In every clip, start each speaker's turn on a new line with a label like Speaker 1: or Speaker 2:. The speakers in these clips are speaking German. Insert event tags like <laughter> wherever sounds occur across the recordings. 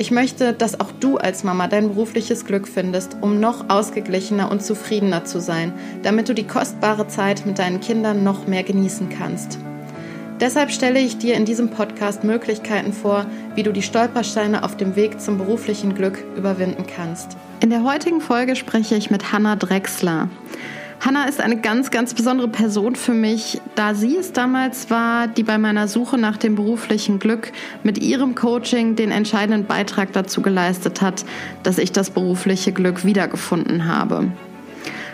Speaker 1: Ich möchte, dass auch du als Mama dein berufliches Glück findest, um noch ausgeglichener und zufriedener zu sein, damit du die kostbare Zeit mit deinen Kindern noch mehr genießen kannst. Deshalb stelle ich dir in diesem Podcast Möglichkeiten vor, wie du die Stolpersteine auf dem Weg zum beruflichen Glück überwinden kannst. In der heutigen Folge spreche ich mit Hanna Drexler. Hanna ist eine ganz, ganz besondere Person für mich, da sie es damals war, die bei meiner Suche nach dem beruflichen Glück mit ihrem Coaching den entscheidenden Beitrag dazu geleistet hat, dass ich das berufliche Glück wiedergefunden habe.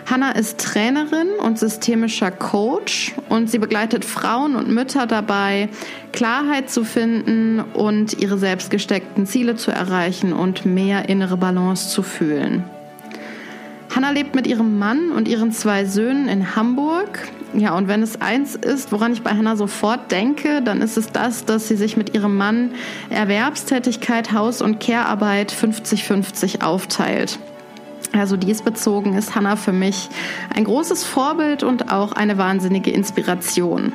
Speaker 1: Hanna ist Trainerin und systemischer Coach und sie begleitet Frauen und Mütter dabei, Klarheit zu finden und ihre selbst gesteckten Ziele zu erreichen und mehr innere Balance zu fühlen. Hanna lebt mit ihrem Mann und ihren zwei Söhnen in Hamburg. Ja, und wenn es eins ist, woran ich bei Hanna sofort denke, dann ist es das, dass sie sich mit ihrem Mann Erwerbstätigkeit, Haus- und Care-Arbeit 50-50 aufteilt. Also diesbezogen ist Hanna für mich ein großes Vorbild und auch eine wahnsinnige Inspiration.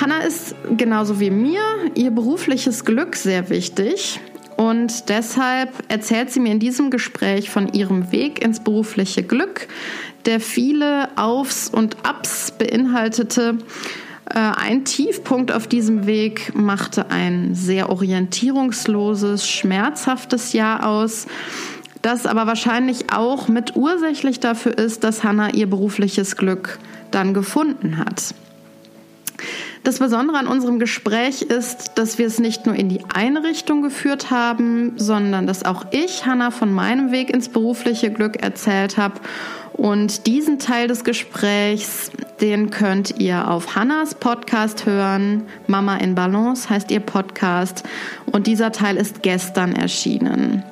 Speaker 1: Hanna ist genauso wie mir ihr berufliches Glück sehr wichtig. Und deshalb erzählt sie mir in diesem Gespräch von ihrem Weg ins berufliche Glück, der viele Aufs und Abs beinhaltete. Äh, ein Tiefpunkt auf diesem Weg machte ein sehr orientierungsloses, schmerzhaftes Jahr aus, das aber wahrscheinlich auch mit ursächlich dafür ist, dass Hannah ihr berufliches Glück dann gefunden hat. Das Besondere an unserem Gespräch ist, dass wir es nicht nur in die eine Richtung geführt haben, sondern dass auch ich Hanna von meinem Weg ins berufliche Glück erzählt habe. Und diesen Teil des Gesprächs, den könnt ihr auf Hannas Podcast hören. Mama in Balance heißt ihr Podcast. Und dieser Teil ist gestern erschienen.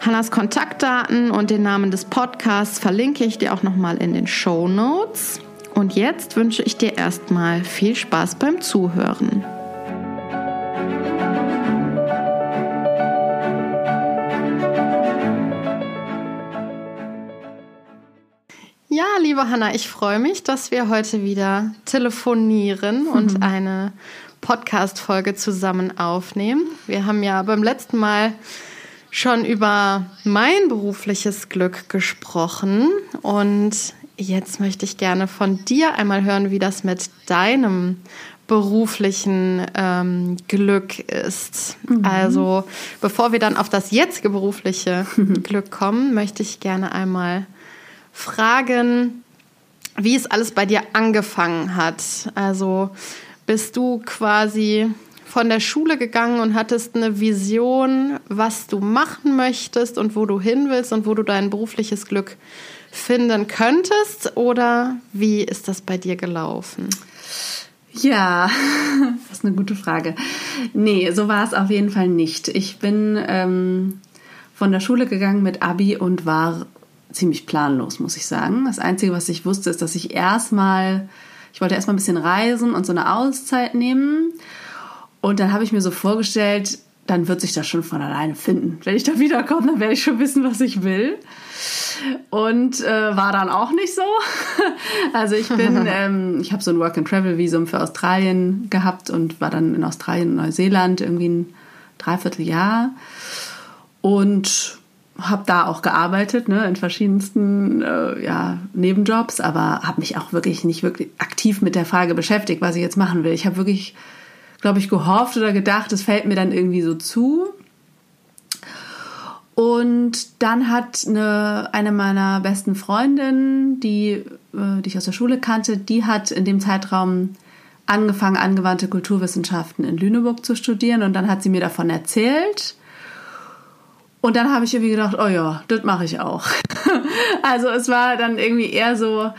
Speaker 1: Hannas Kontaktdaten und den Namen des Podcasts verlinke ich dir auch nochmal in den Show Notes. Und jetzt wünsche ich dir erstmal viel Spaß beim Zuhören. Ja, liebe Hanna, ich freue mich, dass wir heute wieder telefonieren und mhm. eine Podcast-Folge zusammen aufnehmen. Wir haben ja beim letzten Mal schon über mein berufliches Glück gesprochen und Jetzt möchte ich gerne von dir einmal hören, wie das mit deinem beruflichen ähm, Glück ist. Mhm. Also bevor wir dann auf das jetzige berufliche <laughs> Glück kommen, möchte ich gerne einmal fragen, wie es alles bei dir angefangen hat. Also bist du quasi von der Schule gegangen und hattest eine Vision, was du machen möchtest und wo du hin willst und wo du dein berufliches Glück finden könntest oder wie ist das bei dir gelaufen?
Speaker 2: Ja, <laughs> das ist eine gute Frage. Nee, so war es auf jeden Fall nicht. Ich bin ähm, von der Schule gegangen mit Abi und war ziemlich planlos, muss ich sagen. Das Einzige, was ich wusste, ist, dass ich erstmal, ich wollte erstmal ein bisschen reisen und so eine Auszeit nehmen. Und dann habe ich mir so vorgestellt, dann wird sich das schon von alleine finden. Wenn ich da wiederkomme, dann werde ich schon wissen, was ich will. Und äh, war dann auch nicht so. <laughs> also ich bin, <laughs> ähm, ich habe so ein Work-and-Travel-Visum für Australien gehabt und war dann in Australien und Neuseeland irgendwie ein Dreivierteljahr. Und habe da auch gearbeitet, ne, in verschiedensten äh, ja, Nebenjobs, aber habe mich auch wirklich nicht wirklich aktiv mit der Frage beschäftigt, was ich jetzt machen will. Ich habe wirklich, glaube ich, gehofft oder gedacht, es fällt mir dann irgendwie so zu. Und dann hat eine, eine meiner besten Freundinnen, die, äh, die ich aus der Schule kannte, die hat in dem Zeitraum angefangen, angewandte Kulturwissenschaften in Lüneburg zu studieren. Und dann hat sie mir davon erzählt. Und dann habe ich irgendwie gedacht, oh ja, das mache ich auch. <laughs> also es war dann irgendwie eher so,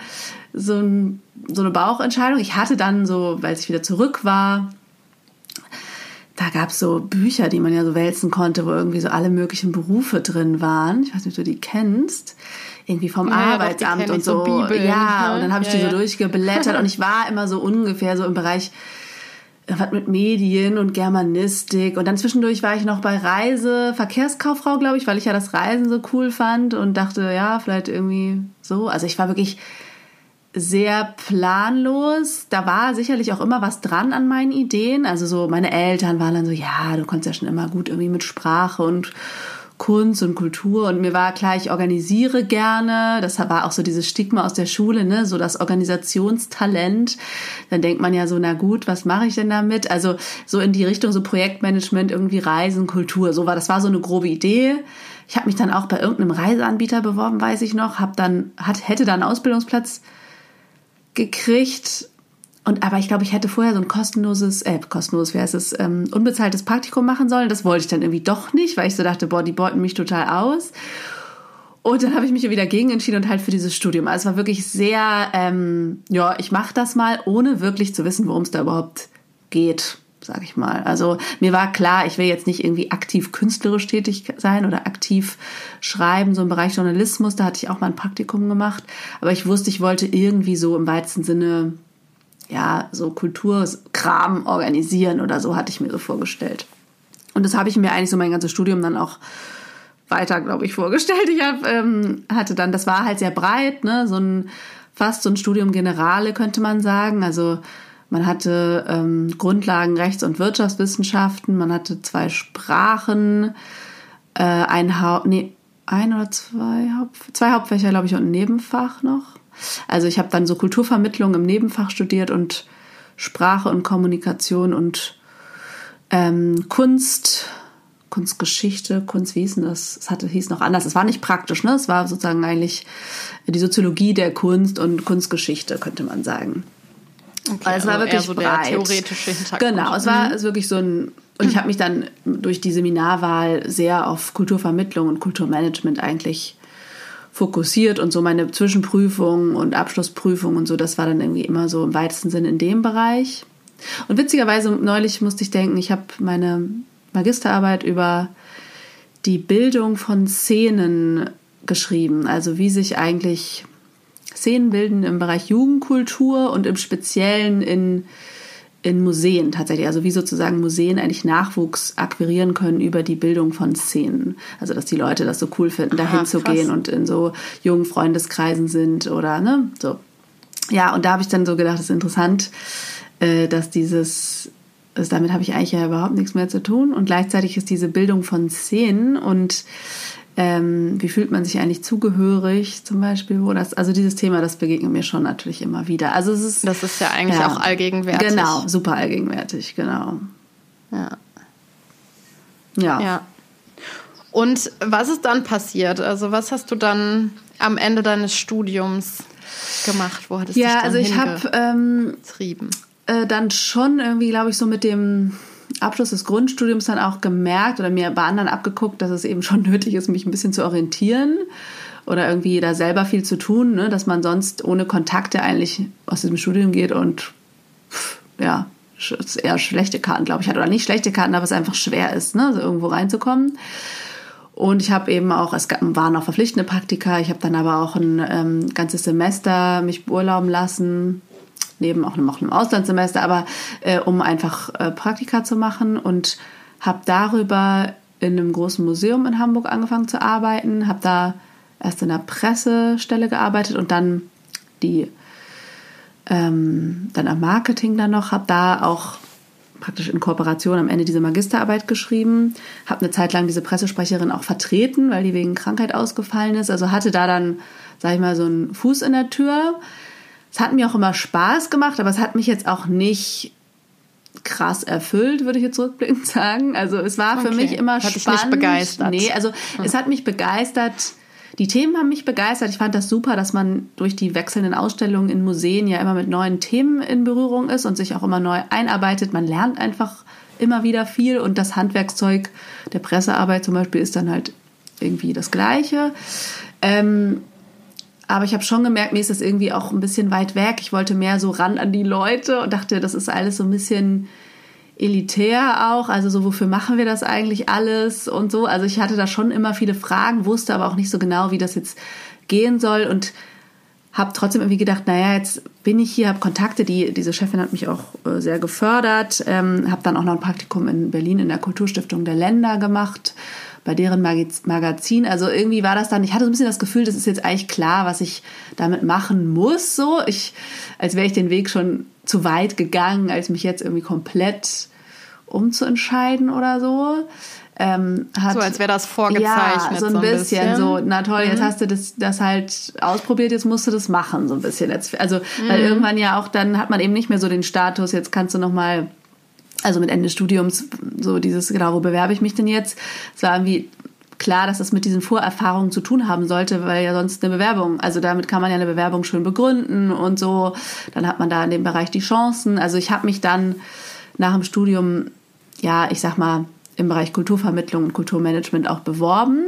Speaker 2: so, ein, so eine Bauchentscheidung. Ich hatte dann so, weil ich wieder zurück war, da gab es so Bücher, die man ja so wälzen konnte, wo irgendwie so alle möglichen Berufe drin waren. Ich weiß nicht, ob du die kennst. Irgendwie vom ja, Arbeitsamt und so. so Bibeln, ja, ne? und dann habe ich ja, die so ja. durchgeblättert und ich war immer so ungefähr so im Bereich äh, was mit Medien und Germanistik und dann zwischendurch war ich noch bei Reise Verkehrskauffrau glaube ich weil ich ja das Reisen so cool fand und dachte ja vielleicht irgendwie so also ich war wirklich sehr planlos. Da war sicherlich auch immer was dran an meinen Ideen. Also so meine Eltern waren dann so, ja, du konntest ja schon immer gut irgendwie mit Sprache und Kunst und Kultur und mir war klar, ich organisiere gerne. Das war auch so dieses Stigma aus der Schule, ne, so das Organisationstalent. Dann denkt man ja so, na gut, was mache ich denn damit? Also so in die Richtung so Projektmanagement, irgendwie Reisen, Kultur, so war das war so eine grobe Idee. Ich habe mich dann auch bei irgendeinem Reiseanbieter beworben, weiß ich noch, habe dann hat hätte dann einen Ausbildungsplatz gekriegt. Und aber ich glaube, ich hätte vorher so ein kostenloses, äh, kostenloses, wie heißt es, ähm, unbezahltes Praktikum machen sollen. Das wollte ich dann irgendwie doch nicht, weil ich so dachte, boah, die beuten mich total aus. Und dann habe ich mich wieder gegen entschieden und halt für dieses Studium. Also es war wirklich sehr, ähm, ja, ich mache das mal, ohne wirklich zu wissen, worum es da überhaupt geht sage ich mal. Also mir war klar, ich will jetzt nicht irgendwie aktiv künstlerisch tätig sein oder aktiv schreiben, so im Bereich Journalismus, da hatte ich auch mal ein Praktikum gemacht, aber ich wusste, ich wollte irgendwie so im weitesten Sinne ja, so Kulturkram organisieren oder so hatte ich mir so vorgestellt. Und das habe ich mir eigentlich so mein ganzes Studium dann auch weiter, glaube ich, vorgestellt. Ich hab, ähm, hatte dann, das war halt sehr breit, ne, so ein fast so ein Studium Generale könnte man sagen. Also man hatte ähm, Grundlagen Rechts- und Wirtschaftswissenschaften, man hatte zwei Sprachen, äh, ein, Haupt, nee, ein oder zwei, Haupt, zwei Hauptfächer, glaube ich, und ein Nebenfach noch. Also ich habe dann so Kulturvermittlung im Nebenfach studiert und Sprache und Kommunikation und ähm, Kunst, Kunstgeschichte, Kunst, wie hieß denn das? Es hatte, hieß noch anders. Es war nicht praktisch, ne? Es war sozusagen eigentlich die Soziologie der Kunst und Kunstgeschichte, könnte man sagen.
Speaker 1: Okay, also es war wirklich so breit. der theoretische Hintergrund.
Speaker 2: Genau, es war mhm. wirklich so ein und ich habe mich dann durch die Seminarwahl sehr auf Kulturvermittlung und Kulturmanagement eigentlich fokussiert und so meine Zwischenprüfungen und Abschlussprüfungen und so, das war dann irgendwie immer so im weitesten Sinne in dem Bereich. Und witzigerweise neulich musste ich denken, ich habe meine Magisterarbeit über die Bildung von Szenen geschrieben, also wie sich eigentlich Szenen bilden im Bereich Jugendkultur und im Speziellen in, in Museen tatsächlich. Also wie sozusagen Museen eigentlich Nachwuchs akquirieren können über die Bildung von Szenen. Also dass die Leute das so cool finden, dahin zu gehen und in so jungen Freundeskreisen sind oder ne, so. Ja, und da habe ich dann so gedacht, es ist interessant, äh, dass dieses also damit habe ich eigentlich ja überhaupt nichts mehr zu tun. Und gleichzeitig ist diese Bildung von Szenen und ähm, wie fühlt man sich eigentlich zugehörig zum Beispiel? Wo das, also dieses Thema, das begegnet mir schon natürlich immer wieder. Also es ist,
Speaker 1: das ist ja eigentlich ja, auch allgegenwärtig.
Speaker 2: Genau, super allgegenwärtig, genau.
Speaker 1: Ja. Ja. ja. Und was ist dann passiert? Also was hast du dann am Ende deines Studiums gemacht? Wo hattest du
Speaker 2: ja, dich dann also ich habe ähm, äh, dann schon irgendwie, glaube ich, so mit dem Abschluss des Grundstudiums dann auch gemerkt oder mir bei anderen abgeguckt, dass es eben schon <laughs> nötig ist, mich ein bisschen zu orientieren oder irgendwie da selber viel zu tun, ne? dass man sonst ohne Kontakte eigentlich aus diesem Studium geht und ja, eher schlechte Karten, glaube ich, hat. Oder nicht schlechte Karten, aber es einfach schwer ist, ne? so irgendwo reinzukommen. Und ich habe eben auch, es waren auch verpflichtende Praktika, ich habe dann aber auch ein ähm, ganzes Semester mich beurlauben lassen neben auch einem, einem Auslandssemester, aber äh, um einfach äh, Praktika zu machen und habe darüber in einem großen Museum in Hamburg angefangen zu arbeiten, habe da erst in der Pressestelle gearbeitet und dann die ähm, dann am Marketing dann noch, habe da auch praktisch in Kooperation am Ende diese Magisterarbeit geschrieben, habe eine Zeit lang diese Pressesprecherin auch vertreten, weil die wegen Krankheit ausgefallen ist, also hatte da dann, sag ich mal, so einen Fuß in der Tür, es hat mir auch immer Spaß gemacht, aber es hat mich jetzt auch nicht krass erfüllt, würde ich jetzt rückblickend <laughs> sagen. Also es war für okay. mich immer hat spannend. Dich nicht begeistert. Nee, also hm. es hat mich begeistert. Die Themen haben mich begeistert. Ich fand das super, dass man durch die wechselnden Ausstellungen in Museen ja immer mit neuen Themen in Berührung ist und sich auch immer neu einarbeitet. Man lernt einfach immer wieder viel und das Handwerkszeug der Pressearbeit zum Beispiel ist dann halt irgendwie das Gleiche. Ähm, aber ich habe schon gemerkt, mir ist das irgendwie auch ein bisschen weit weg. Ich wollte mehr so ran an die Leute und dachte, das ist alles so ein bisschen elitär auch. Also so, wofür machen wir das eigentlich alles und so. Also ich hatte da schon immer viele Fragen, wusste aber auch nicht so genau, wie das jetzt gehen soll und habe trotzdem irgendwie gedacht, naja, jetzt bin ich hier, habe Kontakte, die, diese Chefin hat mich auch äh, sehr gefördert, ähm, habe dann auch noch ein Praktikum in Berlin in der Kulturstiftung der Länder gemacht bei deren Magazin. Also irgendwie war das dann, ich hatte so ein bisschen das Gefühl, das ist jetzt eigentlich klar, was ich damit machen muss. So, ich, als wäre ich den Weg schon zu weit gegangen, als mich jetzt irgendwie komplett umzuentscheiden oder so.
Speaker 1: Ähm, hat, so als wäre das vorgezeichnet.
Speaker 2: Ja, so ein, so ein bisschen, bisschen, so, na toll, mhm. jetzt hast du das, das halt ausprobiert, jetzt musst du das machen, so ein bisschen. Jetzt, also, mhm. weil irgendwann ja auch, dann hat man eben nicht mehr so den Status, jetzt kannst du nochmal also mit Ende des Studiums, so dieses, genau, wo bewerbe ich mich denn jetzt? Es war irgendwie klar, dass das mit diesen Vorerfahrungen zu tun haben sollte, weil ja sonst eine Bewerbung, also damit kann man ja eine Bewerbung schön begründen und so. Dann hat man da in dem Bereich die Chancen. Also ich habe mich dann nach dem Studium, ja, ich sag mal, im Bereich Kulturvermittlung und Kulturmanagement auch beworben.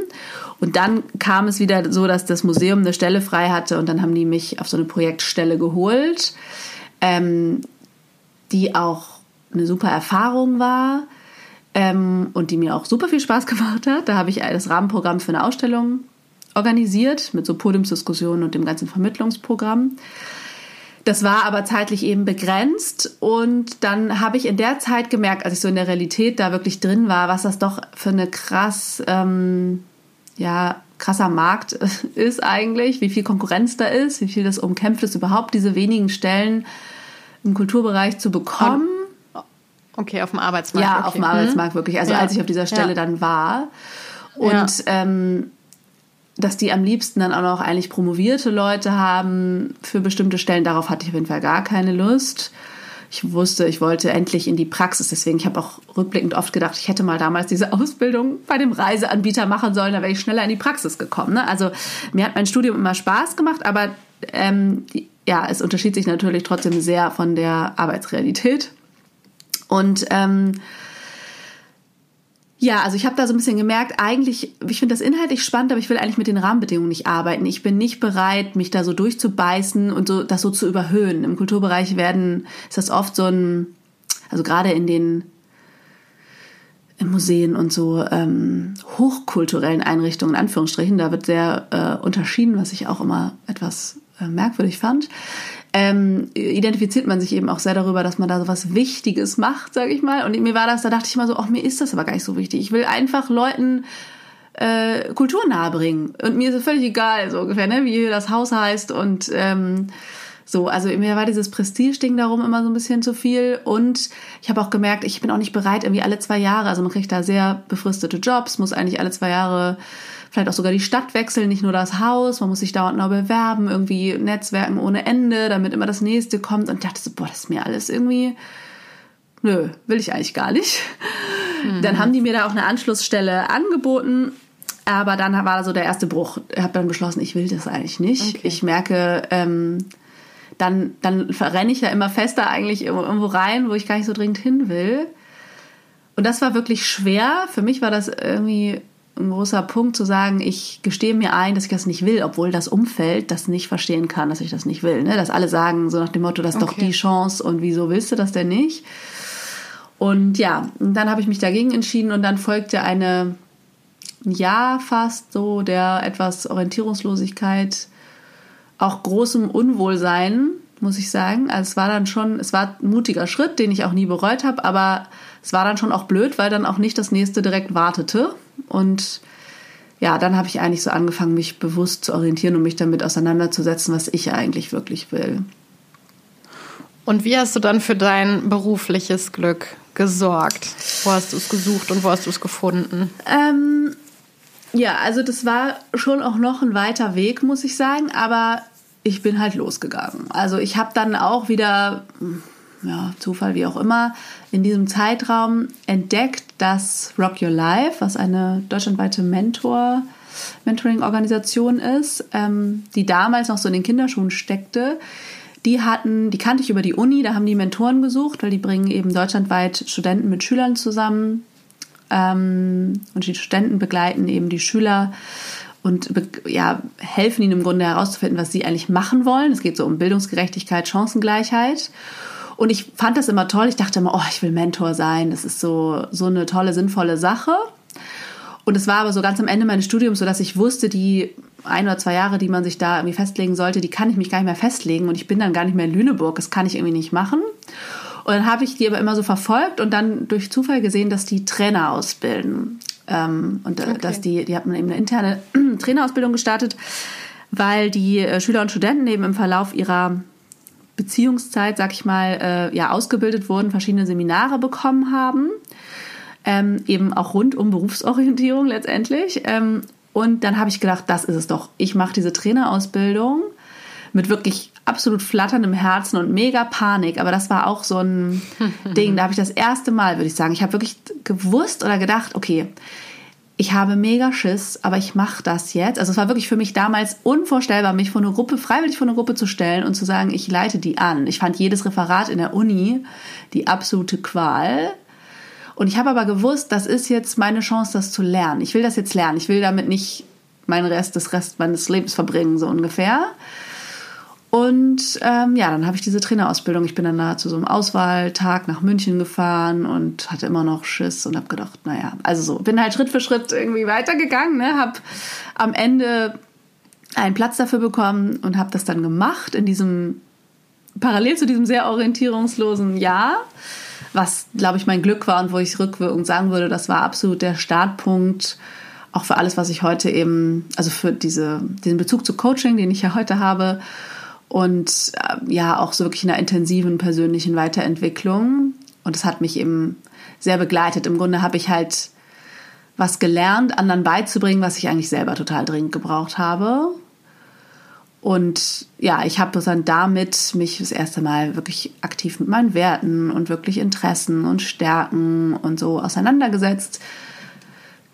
Speaker 2: Und dann kam es wieder so, dass das Museum eine Stelle frei hatte und dann haben die mich auf so eine Projektstelle geholt, ähm, die auch eine super Erfahrung war ähm, und die mir auch super viel Spaß <laughs> gemacht hat. Da habe ich das Rahmenprogramm für eine Ausstellung organisiert mit so Podiumsdiskussionen und dem ganzen Vermittlungsprogramm. Das war aber zeitlich eben begrenzt und dann habe ich in der Zeit gemerkt, als ich so in der Realität da wirklich drin war, was das doch für eine krass, ähm, ja, krasser Markt <laughs> ist eigentlich, wie viel Konkurrenz da ist, wie viel das umkämpft ist, überhaupt diese wenigen Stellen im Kulturbereich zu bekommen.
Speaker 1: Okay, auf dem Arbeitsmarkt.
Speaker 2: Ja,
Speaker 1: okay.
Speaker 2: auf dem Arbeitsmarkt mhm. wirklich. Also ja. als ich auf dieser Stelle ja. dann war. Und ja. ähm, dass die am liebsten dann auch noch eigentlich promovierte Leute haben für bestimmte Stellen, darauf hatte ich auf jeden Fall gar keine Lust. Ich wusste, ich wollte endlich in die Praxis. Deswegen, ich habe auch rückblickend oft gedacht, ich hätte mal damals diese Ausbildung bei dem Reiseanbieter machen sollen, da wäre ich schneller in die Praxis gekommen. Ne? Also mir hat mein Studium immer Spaß gemacht, aber ähm, ja, es unterschied sich natürlich trotzdem sehr von der Arbeitsrealität. Und ähm, ja, also ich habe da so ein bisschen gemerkt, eigentlich, ich finde das inhaltlich spannend, aber ich will eigentlich mit den Rahmenbedingungen nicht arbeiten. Ich bin nicht bereit, mich da so durchzubeißen und so das so zu überhöhen. Im Kulturbereich werden, ist das oft so ein, also gerade in den in Museen und so ähm, hochkulturellen Einrichtungen, in Anführungsstrichen, da wird sehr äh, unterschieden, was ich auch immer etwas äh, merkwürdig fand ähm, identifiziert man sich eben auch sehr darüber, dass man da so was Wichtiges macht, sage ich mal. Und mir war das, da dachte ich mal so, ach, mir ist das aber gar nicht so wichtig. Ich will einfach Leuten äh, Kultur nahebringen. Und mir ist es völlig egal, so ungefähr, ne, wie das Haus heißt und ähm, so, also mir war dieses Prestige-Ding darum immer so ein bisschen zu viel. Und ich habe auch gemerkt, ich bin auch nicht bereit, irgendwie alle zwei Jahre, also man kriegt da sehr befristete Jobs, muss eigentlich alle zwei Jahre vielleicht auch sogar die Stadt wechseln, nicht nur das Haus. Man muss sich dauernd neu bewerben, irgendwie Netzwerken ohne Ende, damit immer das nächste kommt. Und ich dachte so, boah, das ist mir alles irgendwie, nö, will ich eigentlich gar nicht. Mhm. Dann haben die mir da auch eine Anschlussstelle angeboten. Aber dann war so der erste Bruch. Ich habe dann beschlossen, ich will das eigentlich nicht. Okay. Ich merke, ähm, dann, dann renne ich ja immer fester eigentlich irgendwo rein, wo ich gar nicht so dringend hin will. Und das war wirklich schwer. Für mich war das irgendwie ein großer Punkt zu sagen, ich gestehe mir ein, dass ich das nicht will, obwohl das Umfeld das nicht verstehen kann, dass ich das nicht will. Ne? Dass alle sagen, so nach dem Motto, das ist okay. doch die Chance und wieso willst du das denn nicht? Und ja, dann habe ich mich dagegen entschieden und dann folgte eine ein Jahr fast so der etwas Orientierungslosigkeit, auch großem Unwohlsein, muss ich sagen. Also es war dann schon, es war ein mutiger Schritt, den ich auch nie bereut habe, aber es war dann schon auch blöd, weil dann auch nicht das nächste direkt wartete. Und ja, dann habe ich eigentlich so angefangen, mich bewusst zu orientieren und mich damit auseinanderzusetzen, was ich eigentlich wirklich will.
Speaker 1: Und wie hast du dann für dein berufliches Glück gesorgt? Wo hast du es gesucht und wo hast du es gefunden?
Speaker 2: Ähm, ja, also das war schon auch noch ein weiter Weg, muss ich sagen, aber ich bin halt losgegangen. Also ich habe dann auch wieder ja, Zufall, wie auch immer, in diesem Zeitraum entdeckt, dass Rock Your Life, was eine deutschlandweite Mentor, Mentoring-Organisation ist, ähm, die damals noch so in den Kinderschuhen steckte, die hatten, die kannte ich über die Uni, da haben die Mentoren gesucht, weil die bringen eben deutschlandweit Studenten mit Schülern zusammen. Ähm, und die Studenten begleiten eben die Schüler und ja, helfen ihnen im Grunde herauszufinden, was sie eigentlich machen wollen. Es geht so um Bildungsgerechtigkeit, Chancengleichheit. Und ich fand das immer toll. Ich dachte immer, oh, ich will Mentor sein. Das ist so, so eine tolle, sinnvolle Sache. Und es war aber so ganz am Ende meines Studiums so, dass ich wusste, die ein oder zwei Jahre, die man sich da irgendwie festlegen sollte, die kann ich mich gar nicht mehr festlegen. Und ich bin dann gar nicht mehr in Lüneburg. Das kann ich irgendwie nicht machen. Und dann habe ich die aber immer so verfolgt und dann durch Zufall gesehen, dass die Trainer ausbilden. Ähm, und äh, okay. dass die, die hat man eben eine interne <clears throat> Trainerausbildung gestartet, weil die äh, Schüler und Studenten eben im Verlauf ihrer Beziehungszeit, sag ich mal, äh, ja, ausgebildet wurden, verschiedene Seminare bekommen haben. Ähm, eben auch rund um Berufsorientierung letztendlich. Ähm, und dann habe ich gedacht, das ist es doch. Ich mache diese Trainerausbildung mit wirklich absolut flatterndem Herzen und mega Panik. Aber das war auch so ein <laughs> Ding. Da habe ich das erste Mal, würde ich sagen, ich habe wirklich gewusst oder gedacht, okay, ich habe mega Schiss, aber ich mache das jetzt. Also es war wirklich für mich damals unvorstellbar, mich vor eine Gruppe, freiwillig vor eine Gruppe zu stellen und zu sagen, ich leite die an. Ich fand jedes Referat in der Uni die absolute Qual. Und ich habe aber gewusst, das ist jetzt meine Chance, das zu lernen. Ich will das jetzt lernen. Ich will damit nicht meinen Rest des Rest meines Lebens verbringen, so ungefähr. Und ähm, ja, dann habe ich diese Trainerausbildung. Ich bin dann da zu so einem Auswahltag nach München gefahren und hatte immer noch Schiss und habe gedacht, naja, also so, bin halt Schritt für Schritt irgendwie weitergegangen, ne? habe am Ende einen Platz dafür bekommen und habe das dann gemacht in diesem, parallel zu diesem sehr orientierungslosen Jahr, was, glaube ich, mein Glück war und wo ich rückwirkend sagen würde, das war absolut der Startpunkt, auch für alles, was ich heute eben, also für diese, diesen Bezug zu Coaching, den ich ja heute habe und äh, ja auch so wirklich in einer intensiven persönlichen Weiterentwicklung. Und das hat mich eben sehr begleitet. Im Grunde habe ich halt was gelernt, anderen beizubringen, was ich eigentlich selber total dringend gebraucht habe. Und ja, ich habe dann damit mich das erste Mal wirklich aktiv mit meinen Werten und wirklich Interessen und Stärken und so auseinandergesetzt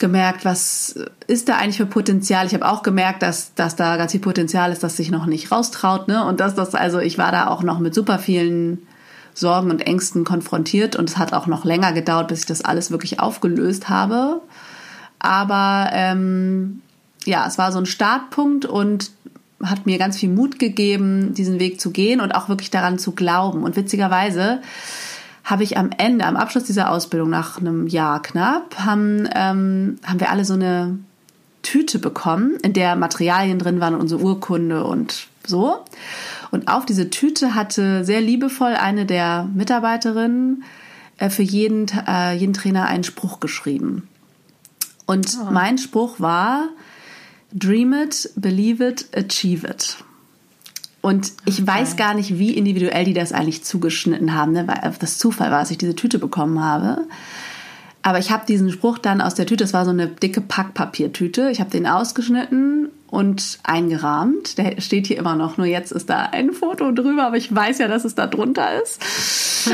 Speaker 2: gemerkt, was ist da eigentlich für Potenzial. Ich habe auch gemerkt, dass, dass da ganz viel Potenzial ist, das sich noch nicht raustraut. Ne? Und dass das, also ich war da auch noch mit super vielen Sorgen und Ängsten konfrontiert und es hat auch noch länger gedauert, bis ich das alles wirklich aufgelöst habe. Aber ähm, ja, es war so ein Startpunkt und hat mir ganz viel Mut gegeben, diesen Weg zu gehen und auch wirklich daran zu glauben. Und witzigerweise habe ich am Ende, am Abschluss dieser Ausbildung, nach einem Jahr knapp, haben, ähm, haben wir alle so eine Tüte bekommen, in der Materialien drin waren, unsere Urkunde und so. Und auf diese Tüte hatte sehr liebevoll eine der Mitarbeiterinnen äh, für jeden, äh, jeden Trainer einen Spruch geschrieben. Und oh. mein Spruch war, Dream it, believe it, achieve it. Und ich okay. weiß gar nicht, wie individuell die das eigentlich zugeschnitten haben, ne? weil das Zufall war, dass ich diese Tüte bekommen habe. Aber ich habe diesen Spruch dann aus der Tüte, das war so eine dicke Packpapiertüte, ich habe den ausgeschnitten und eingerahmt. Der steht hier immer noch, nur jetzt ist da ein Foto drüber, aber ich weiß ja, dass es da drunter ist.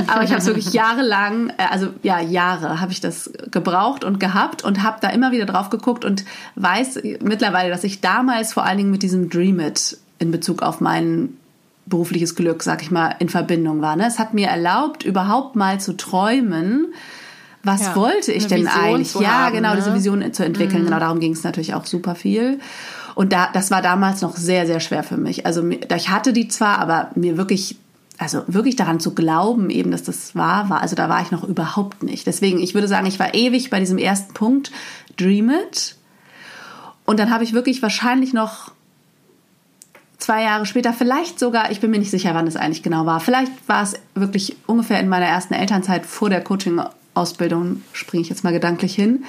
Speaker 2: Aber ich habe es <laughs> wirklich jahrelang, äh, also ja, Jahre habe ich das gebraucht und gehabt und habe da immer wieder drauf geguckt und weiß mittlerweile, dass ich damals vor allen Dingen mit diesem Dream It in Bezug auf mein berufliches Glück, sag ich mal, in Verbindung war. Ne? Es hat mir erlaubt, überhaupt mal zu träumen, was ja, wollte ich denn Vision eigentlich? Ja, haben, genau, ne? diese Vision zu entwickeln. Mhm. Genau, darum ging es natürlich auch super viel. Und da, das war damals noch sehr, sehr schwer für mich. Also ich hatte die zwar, aber mir wirklich, also wirklich daran zu glauben, eben, dass das wahr war, also da war ich noch überhaupt nicht. Deswegen, ich würde sagen, ich war ewig bei diesem ersten Punkt, Dream It. Und dann habe ich wirklich wahrscheinlich noch zwei Jahre später, vielleicht sogar, ich bin mir nicht sicher, wann es eigentlich genau war, vielleicht war es wirklich ungefähr in meiner ersten Elternzeit vor der Coaching-Ausbildung, springe ich jetzt mal gedanklich hin,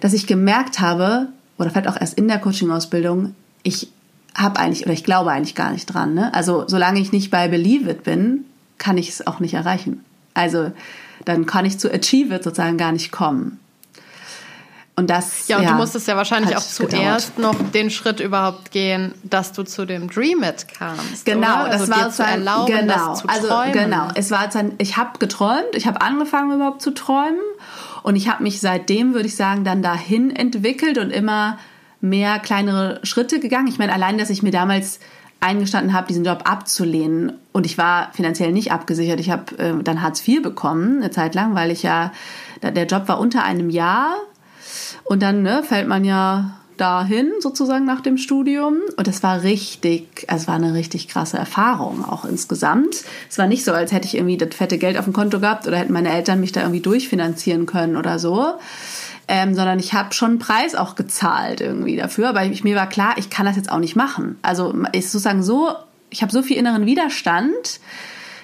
Speaker 2: dass ich gemerkt habe, oder vielleicht auch erst in der Coaching-Ausbildung, ich habe eigentlich, oder ich glaube eigentlich gar nicht dran. Ne? Also solange ich nicht bei Believe It bin, kann ich es auch nicht erreichen. Also dann kann ich zu Achieve It sozusagen gar nicht kommen. Und das.
Speaker 1: Ja, und ja, du musstest ja wahrscheinlich auch zuerst gedauert. noch den Schritt überhaupt gehen, dass du zu dem Dream It kamst.
Speaker 2: Genau,
Speaker 1: oder?
Speaker 2: das
Speaker 1: also
Speaker 2: war
Speaker 1: zu erlauben,
Speaker 2: genau,
Speaker 1: das zu
Speaker 2: also
Speaker 1: träumen.
Speaker 2: genau. Es war dann, ich habe geträumt, ich habe angefangen überhaupt zu träumen und ich habe mich seitdem, würde ich sagen, dann dahin entwickelt und immer mehr kleinere Schritte gegangen. Ich meine, allein, dass ich mir damals eingestanden habe, diesen Job abzulehnen. Und ich war finanziell nicht abgesichert. Ich habe äh, dann Hartz IV bekommen, eine Zeit lang, weil ich ja, der Job war unter einem Jahr. Und dann ne, fällt man ja dahin, sozusagen nach dem Studium. Und es war richtig, also es war eine richtig krasse Erfahrung, auch insgesamt. Es war nicht so, als hätte ich irgendwie das fette Geld auf dem Konto gehabt oder hätten meine Eltern mich da irgendwie durchfinanzieren können oder so ähm, sondern ich habe schon einen Preis auch gezahlt irgendwie dafür. Aber ich, mir war klar, ich kann das jetzt auch nicht machen. Also ist sozusagen so, ich habe so viel inneren Widerstand.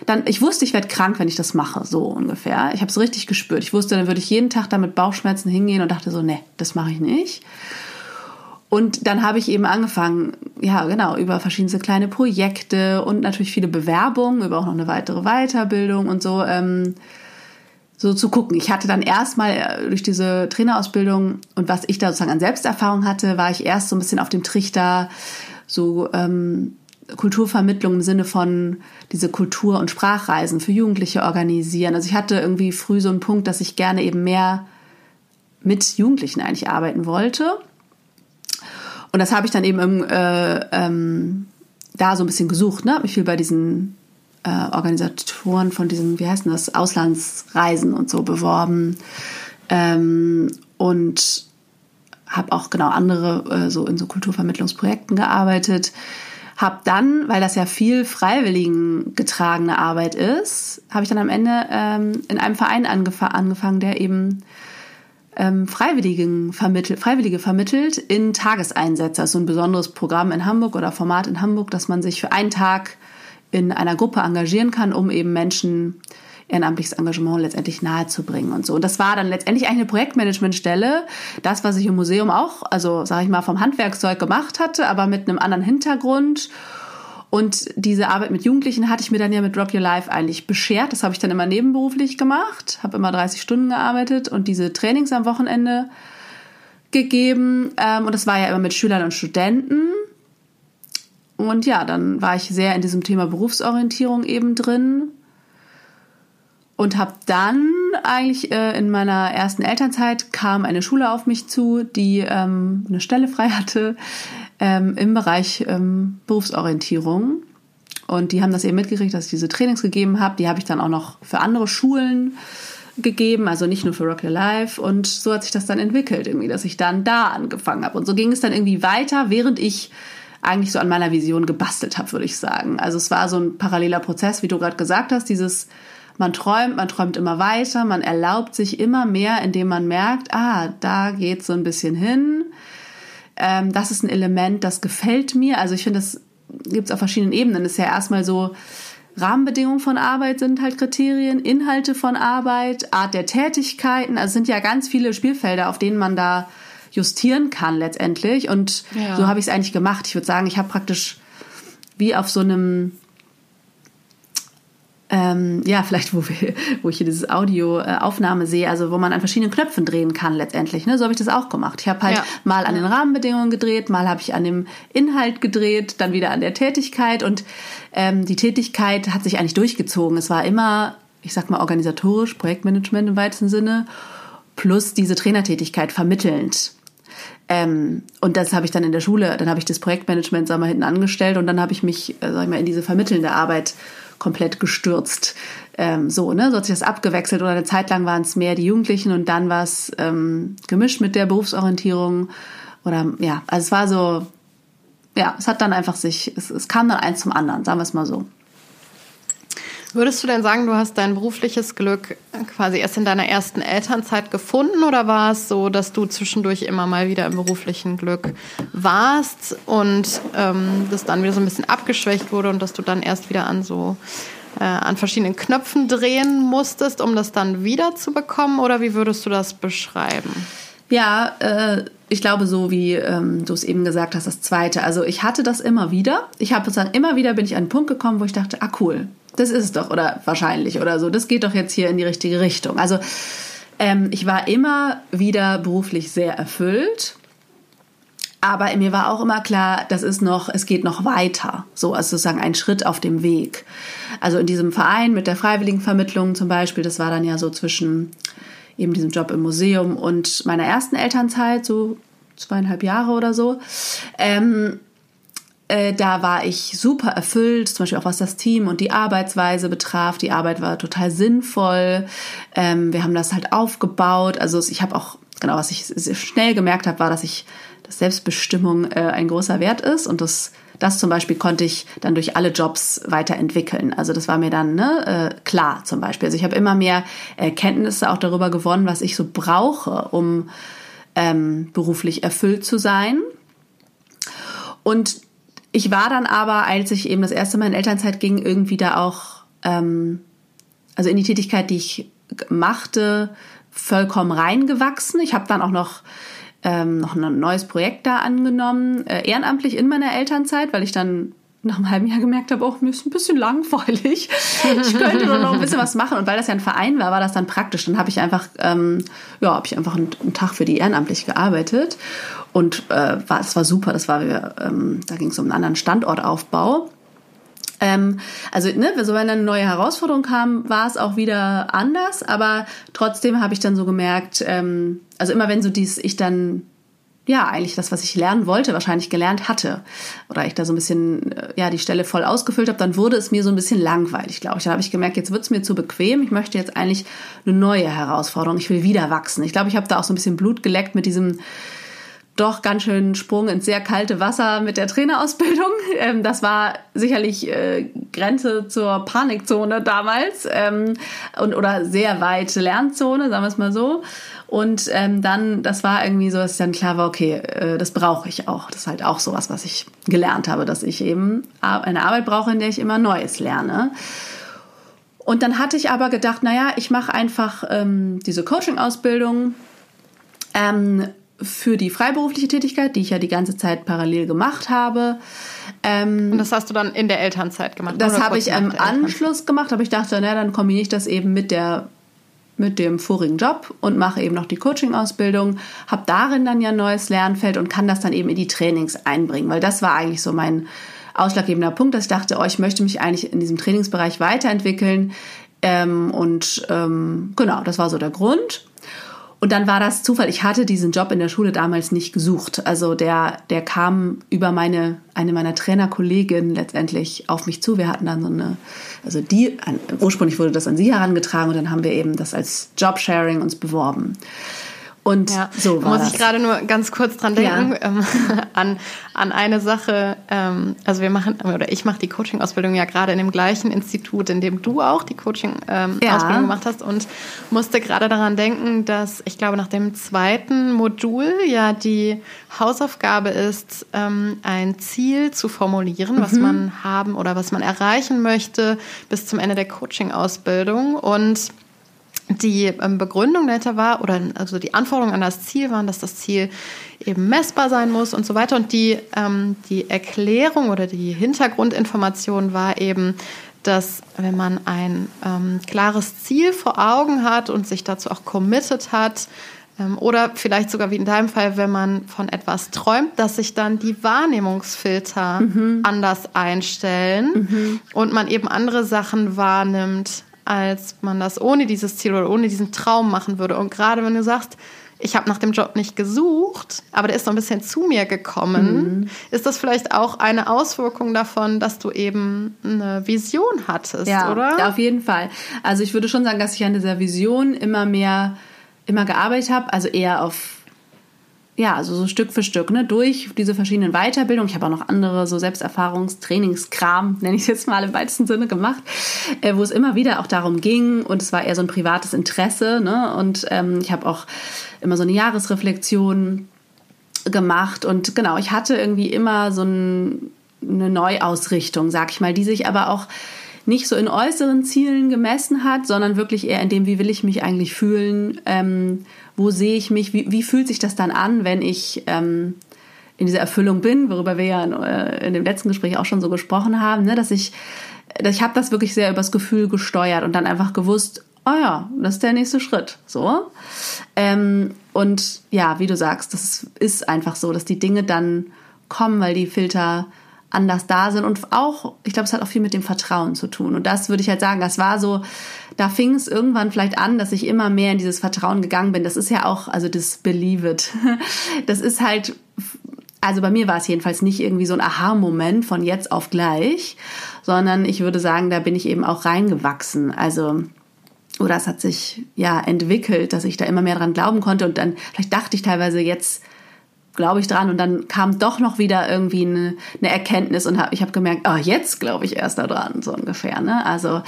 Speaker 2: Dann, ich wusste, ich werde krank, wenn ich das mache, so ungefähr. Ich habe es richtig gespürt. Ich wusste, dann würde ich jeden Tag da mit Bauchschmerzen hingehen und dachte so, nee, das mache ich nicht. Und dann habe ich eben angefangen, ja, genau, über verschiedenste kleine Projekte und natürlich viele Bewerbungen, über auch noch eine weitere Weiterbildung und so, ähm, so zu gucken. Ich hatte dann erstmal äh, durch diese Trainerausbildung und was ich da sozusagen an Selbsterfahrung hatte, war ich erst so ein bisschen auf dem Trichter, so ähm, Kulturvermittlung im Sinne von diese Kultur- und Sprachreisen für Jugendliche organisieren. Also ich hatte irgendwie früh so einen Punkt, dass ich gerne eben mehr mit Jugendlichen eigentlich arbeiten wollte. Und das habe ich dann eben im, äh, ähm, da so ein bisschen gesucht, ne? Hab mich viel bei diesen äh, Organisatoren von diesen, wie heißt das, Auslandsreisen und so beworben. Ähm, und habe auch genau andere äh, so in so Kulturvermittlungsprojekten gearbeitet. Habe dann, weil das ja viel freiwilligen getragene Arbeit ist, habe ich dann am Ende ähm, in einem Verein angef angefangen, der eben ähm, Freiwilligen vermittelt, Freiwillige vermittelt in Tageseinsätze. Das ist so ein besonderes Programm in Hamburg oder Format in Hamburg, dass man sich für einen Tag in einer Gruppe engagieren kann, um eben Menschen ehrenamtliches Engagement letztendlich nahezubringen und so. Und das war dann letztendlich eigentlich eine Projektmanagementstelle, das, was ich im Museum auch, also sage ich mal, vom Handwerkszeug gemacht hatte, aber mit einem anderen Hintergrund. Und diese Arbeit mit Jugendlichen hatte ich mir dann ja mit Rock Your Life eigentlich beschert. Das habe ich dann immer nebenberuflich gemacht, habe immer 30 Stunden gearbeitet und diese Trainings am Wochenende gegeben. Ähm, und das war ja immer mit Schülern und Studenten. Und ja, dann war ich sehr in diesem Thema Berufsorientierung eben drin und habe dann eigentlich äh, in meiner ersten Elternzeit kam eine Schule auf mich zu, die ähm, eine Stelle frei hatte ähm, im Bereich ähm, Berufsorientierung. Und die haben das eben mitgekriegt, dass ich diese Trainings gegeben habe. Die habe ich dann auch noch für andere Schulen gegeben, also nicht nur für Rock Your Life. Und so hat sich das dann entwickelt, irgendwie, dass ich dann da angefangen habe. Und so ging es dann irgendwie weiter, während ich eigentlich so an meiner Vision gebastelt habe, würde ich sagen. Also es war so ein paralleler Prozess, wie du gerade gesagt hast, dieses man träumt, man träumt immer weiter, man erlaubt sich immer mehr, indem man merkt, ah, da geht so ein bisschen hin. Ähm, das ist ein Element, das gefällt mir. Also ich finde, das gibt es auf verschiedenen Ebenen. Das ist ja erstmal so, Rahmenbedingungen von Arbeit sind halt Kriterien, Inhalte von Arbeit, Art der Tätigkeiten. Also es sind ja ganz viele Spielfelder, auf denen man da justieren kann letztendlich. Und ja. so habe ich es eigentlich gemacht. Ich würde sagen, ich habe praktisch wie auf so einem ähm, ja, vielleicht, wo, wir, <laughs> wo ich hier dieses Audioaufnahme sehe, also wo man an verschiedenen Knöpfen drehen kann letztendlich. Ne? So habe ich das auch gemacht. Ich habe halt ja. mal an den Rahmenbedingungen gedreht, mal habe ich an dem Inhalt gedreht, dann wieder an der Tätigkeit und ähm, die Tätigkeit hat sich eigentlich durchgezogen. Es war immer, ich sag mal, organisatorisch, Projektmanagement im weitesten Sinne, plus diese Trainertätigkeit vermittelnd. Ähm, und das habe ich dann in der Schule, dann habe ich das Projektmanagement, sag mal, hinten angestellt und dann habe ich mich, äh, sag ich mal, in diese vermittelnde Arbeit komplett gestürzt. Ähm, so, ne, so hat sich das abgewechselt oder eine Zeit lang waren es mehr die Jugendlichen und dann war es ähm, gemischt mit der Berufsorientierung oder ja, also es war so, ja, es hat dann einfach sich, es, es kam dann eins zum anderen, sagen wir es mal so.
Speaker 1: Würdest du denn sagen, du hast dein berufliches Glück quasi erst in deiner ersten Elternzeit gefunden oder war es so, dass du zwischendurch immer mal wieder im beruflichen Glück warst und ähm, das dann wieder so ein bisschen abgeschwächt wurde und dass du dann erst wieder an so äh, an verschiedenen Knöpfen drehen musstest, um das dann wieder zu bekommen oder wie würdest du das beschreiben?
Speaker 2: Ja, äh, ich glaube, so wie ähm, du es eben gesagt hast, das zweite. Also ich hatte das immer wieder. Ich habe sozusagen immer wieder bin ich an einen Punkt gekommen, wo ich dachte, ah cool, das ist es doch oder wahrscheinlich oder so. Das geht doch jetzt hier in die richtige Richtung. Also Ähm, ich war immer wieder beruflich sehr erfüllt. Aber mir war auch immer klar, das ist noch, es geht noch weiter. So, also sozusagen ein Schritt auf dem Weg. Also in diesem Verein mit der Freiwilligenvermittlung zum Beispiel, das war dann ja so zwischen eben diesem Job im Museum und meiner ersten Elternzeit, so zweieinhalb Jahre oder so. Ähm, äh, da war ich super erfüllt, zum Beispiel auch was das Team und die Arbeitsweise betraf. Die Arbeit war total sinnvoll. Ähm, wir haben das halt aufgebaut. Also ich habe auch, genau, was ich schnell gemerkt habe, war, dass ich, dass Selbstbestimmung äh, ein großer Wert ist und das das zum Beispiel konnte ich dann durch alle Jobs weiterentwickeln. Also das war mir dann ne, äh, klar zum Beispiel. Also ich habe immer mehr Erkenntnisse auch darüber gewonnen, was ich so brauche, um ähm, beruflich erfüllt zu sein. Und ich war dann aber, als ich eben das erste Mal in Elternzeit ging, irgendwie da auch, ähm, also in die Tätigkeit, die ich machte, vollkommen reingewachsen. Ich habe dann auch noch ähm, noch ein neues Projekt da angenommen, äh, ehrenamtlich in meiner Elternzeit, weil ich dann nach einem halben Jahr gemerkt habe, oh, mir ist ein bisschen langweilig. <laughs> Ich könnte nur noch ein bisschen was machen. Und weil das ja ein Verein war, war das dann praktisch. Dann habe ich einfach, ähm, ja, habe ich einfach einen, einen, Tag für die ehrenamtlich gearbeitet. Und äh, war, das war super. Das war, ähm, da ging es um einen anderen Standortaufbau. Ähm, also, ne, so wenn dann eine neue Herausforderung kam, war es auch wieder anders. Aber trotzdem habe ich dann so gemerkt, ähm, also immer wenn so dies, ich dann ja, eigentlich das, was ich lernen wollte, wahrscheinlich gelernt hatte. Oder ich da so ein bisschen, äh, ja, die Stelle voll ausgefüllt habe, dann wurde es mir so ein bisschen langweilig, glaube ich. Dann habe ich gemerkt, jetzt wird es mir zu bequem. Ich möchte jetzt eigentlich eine neue Herausforderung. Ich will wieder wachsen. Ich glaube, ich habe da auch so ein bisschen Blut geleckt mit diesem doch ganz schön Sprung ins sehr kalte Wasser mit der Trainerausbildung. <laughs> Ähm, das war sicherlich äh, Grenze zur Panikzone damals ähm, und oder sehr weite Lernzone, sagen wir es mal so. Und ähm, dann, das war irgendwie so, dass dann klar war, okay, äh, das brauche ich auch. Das ist halt auch sowas, was ich gelernt habe, dass ich eben eine Arbeit brauche, in der ich immer Neues lerne. Und dann hatte ich aber gedacht, naja, ich mache einfach ähm, diese Coaching-Ausbildung ähm, für die freiberufliche Tätigkeit, die ich ja die ganze Zeit parallel gemacht habe.
Speaker 1: Ähm, und das hast du dann in der Elternzeit gemacht?
Speaker 2: Das habe ich im Anschluss gemacht, aber ich dachte, na, dann kombiniere ich das eben mit der mit dem vorigen Job und mache eben noch die Coaching-Ausbildung, habe darin dann ja ein neues Lernfeld und kann das dann eben in die Trainings einbringen, weil das war eigentlich so mein ausschlaggebender Punkt, dass ich dachte, oh, ich möchte mich eigentlich in diesem Trainingsbereich weiterentwickeln ähm, und ähm, genau, das war so der Grund. Und dann war das Zufall. Ich hatte diesen Job in der Schule damals nicht gesucht. Also der, der kam über meine, eine meiner Trainerkolleginnen letztendlich auf mich zu. Wir hatten dann so eine, also die, ursprünglich wurde das an sie herangetragen und dann haben wir eben das als Jobsharing uns beworben. Und ja, so war
Speaker 1: muss
Speaker 2: das.
Speaker 1: ich gerade nur ganz kurz dran denken ja. ähm, <laughs> an, an eine Sache. Ähm, also wir machen oder ich mache die Coaching-Ausbildung ja gerade in dem gleichen Institut, in dem du auch die Coaching-Ausbildung ähm, ja. gemacht hast und musste gerade daran denken, dass ich glaube nach dem zweiten Modul ja die Hausaufgabe ist, ähm, ein Ziel zu formulieren, mhm. was man haben oder was man erreichen möchte bis zum Ende der Coaching-Ausbildung und die ähm, Begründung dahinter war, oder also die Anforderungen an das Ziel waren, dass das Ziel eben messbar sein muss und so weiter. Und die, ähm, die Erklärung oder die Hintergrundinformation war eben, dass wenn man ein ähm, klares Ziel vor Augen hat und sich dazu auch committed hat, ähm, oder vielleicht sogar wie in deinem Fall, wenn man von etwas träumt, dass sich dann die Wahrnehmungsfilter mhm. anders einstellen mhm. und man eben andere Sachen wahrnimmt, als man das ohne dieses Ziel oder ohne diesen Traum machen würde. Und gerade wenn du sagst, ich habe nach dem Job nicht gesucht, aber der ist so ein bisschen zu mir gekommen, mhm. ist das vielleicht auch eine Auswirkung davon, dass du eben eine Vision hattest,
Speaker 2: ja,
Speaker 1: oder?
Speaker 2: Ja, auf jeden Fall. Also ich würde schon sagen, dass ich an dieser Vision immer mehr, immer gearbeitet habe, also eher auf ja, also so Stück für Stück, ne, durch diese verschiedenen Weiterbildungen. Ich habe auch noch andere so Selbsterfahrungstrainingskram, nenne ich es jetzt mal im weitesten Sinne gemacht, äh, wo es immer wieder auch darum ging und es war eher so ein privates Interesse, ne, und ähm, ich habe auch immer so eine Jahresreflexion gemacht und genau, ich hatte irgendwie immer so ein, eine Neuausrichtung, sag ich mal, die sich aber auch nicht so in äußeren Zielen gemessen hat, sondern wirklich eher in dem, wie will ich mich eigentlich fühlen ähm, wo sehe ich mich, wie, wie fühlt sich das dann an, wenn ich ähm, in dieser Erfüllung bin, worüber wir ja in, äh, in dem letzten Gespräch auch schon so gesprochen haben, ne, dass ich, dass ich habe das wirklich sehr übers Gefühl gesteuert und dann einfach gewusst, oh ja, das ist der nächste Schritt. So. Ähm, und ja, wie du sagst, das ist einfach so, dass die Dinge dann kommen, weil die Filter anders da sind und auch, ich glaube, es hat auch viel mit dem Vertrauen zu tun. Und das würde ich halt sagen, das war so, da fing es irgendwann vielleicht an, dass ich immer mehr in dieses Vertrauen gegangen bin. Das ist ja auch, also das Believe it. <laughs> Das ist halt, also bei mir war es jedenfalls nicht irgendwie so ein Aha-Moment von jetzt auf gleich, sondern ich würde sagen, da bin ich eben auch reingewachsen. Also, oder es hat sich ja entwickelt, dass ich da immer mehr dran glauben konnte und dann, vielleicht dachte ich teilweise jetzt, glaube ich dran und dann kam doch noch wieder irgendwie eine, eine Erkenntnis und hab, ich habe gemerkt, oh, jetzt glaube ich erst da dran, so ungefähr. Ne? Also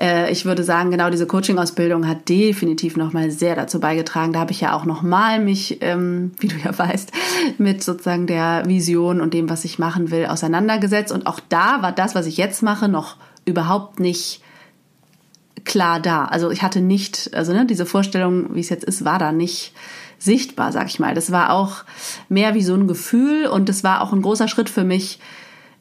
Speaker 2: äh, ich würde sagen, genau diese Coaching-Ausbildung hat definitiv nochmal sehr dazu beigetragen. Da habe ich ja auch nochmal mich, ähm, wie du ja weißt, mit sozusagen der Vision und dem, was ich machen will, auseinandergesetzt. Und auch da war das, was ich jetzt mache, noch überhaupt nicht klar da. Also ich hatte nicht, also ne, diese Vorstellung, wie es jetzt ist, war da nicht sichtbar, sag ich mal. Das war auch mehr wie so ein Gefühl und das war auch ein großer Schritt für mich,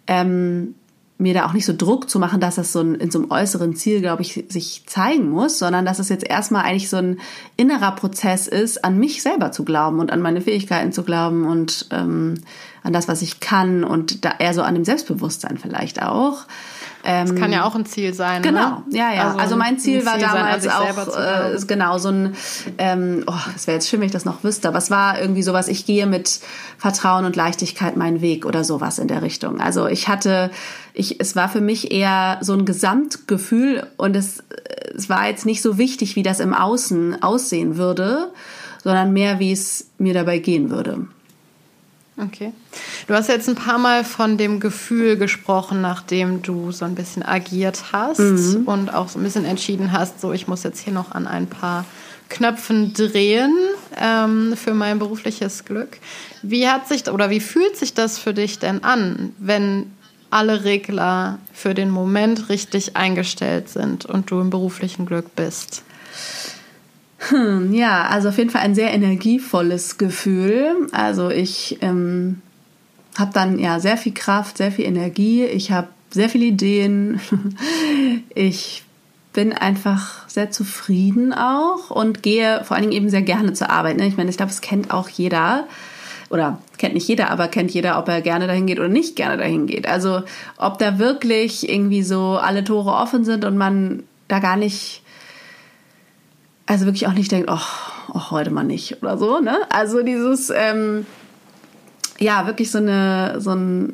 Speaker 2: ähm, mir da auch nicht so Druck zu machen, dass das so ein, in so einem äußeren Ziel, glaube ich, sich zeigen muss, sondern dass es jetzt erstmal eigentlich so ein innerer Prozess ist, an mich selber zu glauben und an meine Fähigkeiten zu glauben und ähm, an das, was ich kann und da eher so an dem Selbstbewusstsein vielleicht auch.
Speaker 1: Ähm, das kann ja auch ein Ziel sein.
Speaker 2: Genau, ne? ja, ja. Also, also mein Ziel, Ziel war damals sein, auch äh, genau so ein, ähm, oh, es wäre jetzt schön, wenn ich das noch wüsste, aber es war irgendwie sowas, ich gehe mit Vertrauen und Leichtigkeit meinen Weg oder sowas in der Richtung. Also ich hatte, ich, es war für mich eher so ein Gesamtgefühl und es, es war jetzt nicht so wichtig, wie das im Außen aussehen würde, sondern mehr, wie es mir dabei gehen würde.
Speaker 1: Okay. Du hast jetzt ein paar Mal von dem Gefühl gesprochen, nachdem du so ein bisschen agiert hast mhm. und auch so ein bisschen entschieden hast, so ich muss jetzt hier noch an ein paar Knöpfen drehen ähm, für mein berufliches Glück. Wie hat sich oder wie fühlt sich das für dich denn an, wenn alle Regler für den Moment richtig eingestellt sind und du im beruflichen Glück bist?
Speaker 2: Hm, ja, also auf jeden Fall ein sehr energievolles Gefühl. Also ich ähm, habe dann ja sehr viel Kraft, sehr viel Energie. Ich habe sehr viele Ideen. <laughs> ich bin einfach sehr zufrieden auch und gehe vor allen Dingen eben sehr gerne zur Arbeit. Ne? Ich meine, ich glaube, es kennt auch jeder oder kennt nicht jeder, aber kennt jeder, ob er gerne dahin geht oder nicht gerne dahin geht. Also ob da wirklich irgendwie so alle Tore offen sind und man da gar nicht also wirklich auch nicht denkt, ach, oh, heute mal nicht oder so, ne? Also dieses, ähm, ja, wirklich so eine, so ein,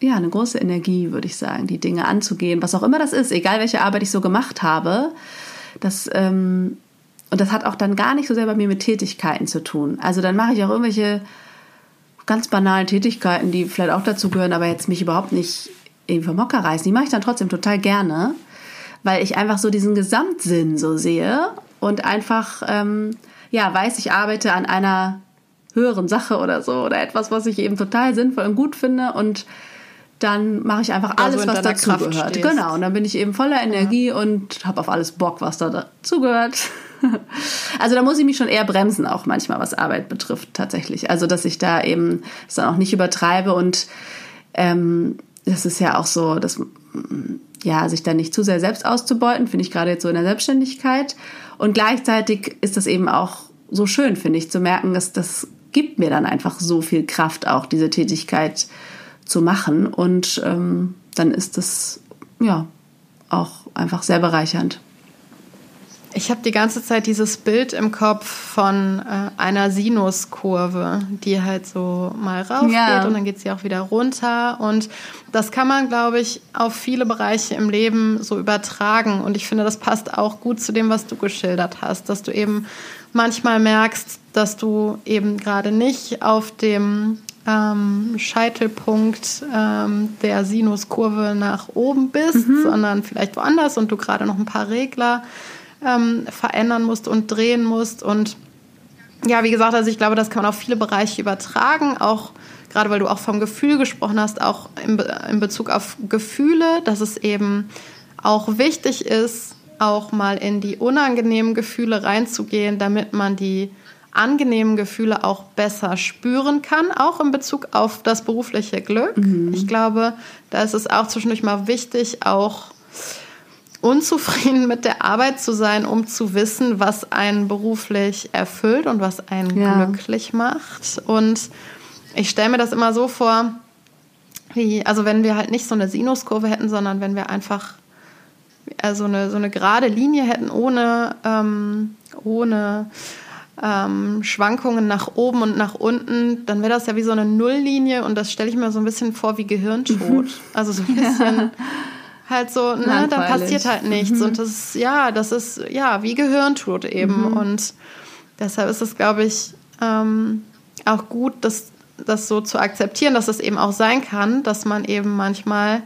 Speaker 2: ja, eine große Energie, würde ich sagen, die Dinge anzugehen, was auch immer das ist, egal welche Arbeit ich so gemacht habe. Das, ähm, und das hat auch dann gar nicht so sehr bei mir mit Tätigkeiten zu tun. Also dann mache ich auch irgendwelche ganz banalen Tätigkeiten, die vielleicht auch dazu gehören, aber jetzt mich überhaupt nicht irgendwie vom Hocker reißen. Die mache ich dann trotzdem total gerne weil ich einfach so diesen Gesamtsinn so sehe und einfach, ähm, ja, weiß, ich arbeite an einer höheren Sache oder so oder etwas, was ich eben total sinnvoll und gut finde und dann mache ich einfach alles, also was dazugehört. Genau, und dann bin ich eben voller Energie ja. und habe auf alles Bock, was da dazugehört. <laughs> also da muss ich mich schon eher bremsen, auch manchmal, was Arbeit betrifft, tatsächlich. Also dass ich da eben es dann auch nicht übertreibe und ähm, das ist ja auch so, dass ja, sich da nicht zu sehr selbst auszubeuten, finde ich gerade jetzt so in der Selbstständigkeit. Und gleichzeitig ist das eben auch so schön, finde ich, zu merken, dass das gibt mir dann einfach so viel Kraft, auch diese Tätigkeit zu machen. Und ähm, dann ist das ja auch einfach sehr bereichernd.
Speaker 1: Ich habe die ganze Zeit dieses Bild im Kopf von äh, einer Sinuskurve, die halt so mal rauf ja. geht und dann geht sie auch wieder runter. Und das kann man, glaube ich, auf viele Bereiche im Leben so übertragen. Und ich finde, das passt auch gut zu dem, was du geschildert hast, dass du eben manchmal merkst, dass du eben gerade nicht auf dem ähm, Scheitelpunkt ähm, der Sinuskurve nach oben bist, mhm. sondern vielleicht woanders und du gerade noch ein paar Regler ähm, verändern musst und drehen musst. Und ja, wie gesagt, also ich glaube, das kann man auf viele Bereiche übertragen, auch gerade weil du auch vom Gefühl gesprochen hast, auch in, in Bezug auf Gefühle, dass es eben auch wichtig ist, auch mal in die unangenehmen Gefühle reinzugehen, damit man die angenehmen Gefühle auch besser spüren kann, auch in Bezug auf das berufliche Glück. Mhm. Ich glaube, da ist es auch zwischendurch mal wichtig, auch unzufrieden mit der Arbeit zu sein, um zu wissen, was einen beruflich erfüllt und was einen ja. glücklich macht. Und ich stelle mir das immer so vor, wie, also wenn wir halt nicht so eine Sinuskurve hätten, sondern wenn wir einfach also eine, so eine gerade Linie hätten, ohne, ähm, ohne ähm, Schwankungen nach oben und nach unten, dann wäre das ja wie so eine Nulllinie und das stelle ich mir so ein bisschen vor wie Gehirntod. Mhm. Also so ein bisschen ja. <laughs> halt so, ne, dann passiert halt nichts. Mhm. Und das ist, ja, das ist ja wie Gehirntod eben. Mhm. Und deshalb ist es, glaube ich, ähm, auch gut, das, das so zu akzeptieren, dass es eben auch sein kann, dass man eben manchmal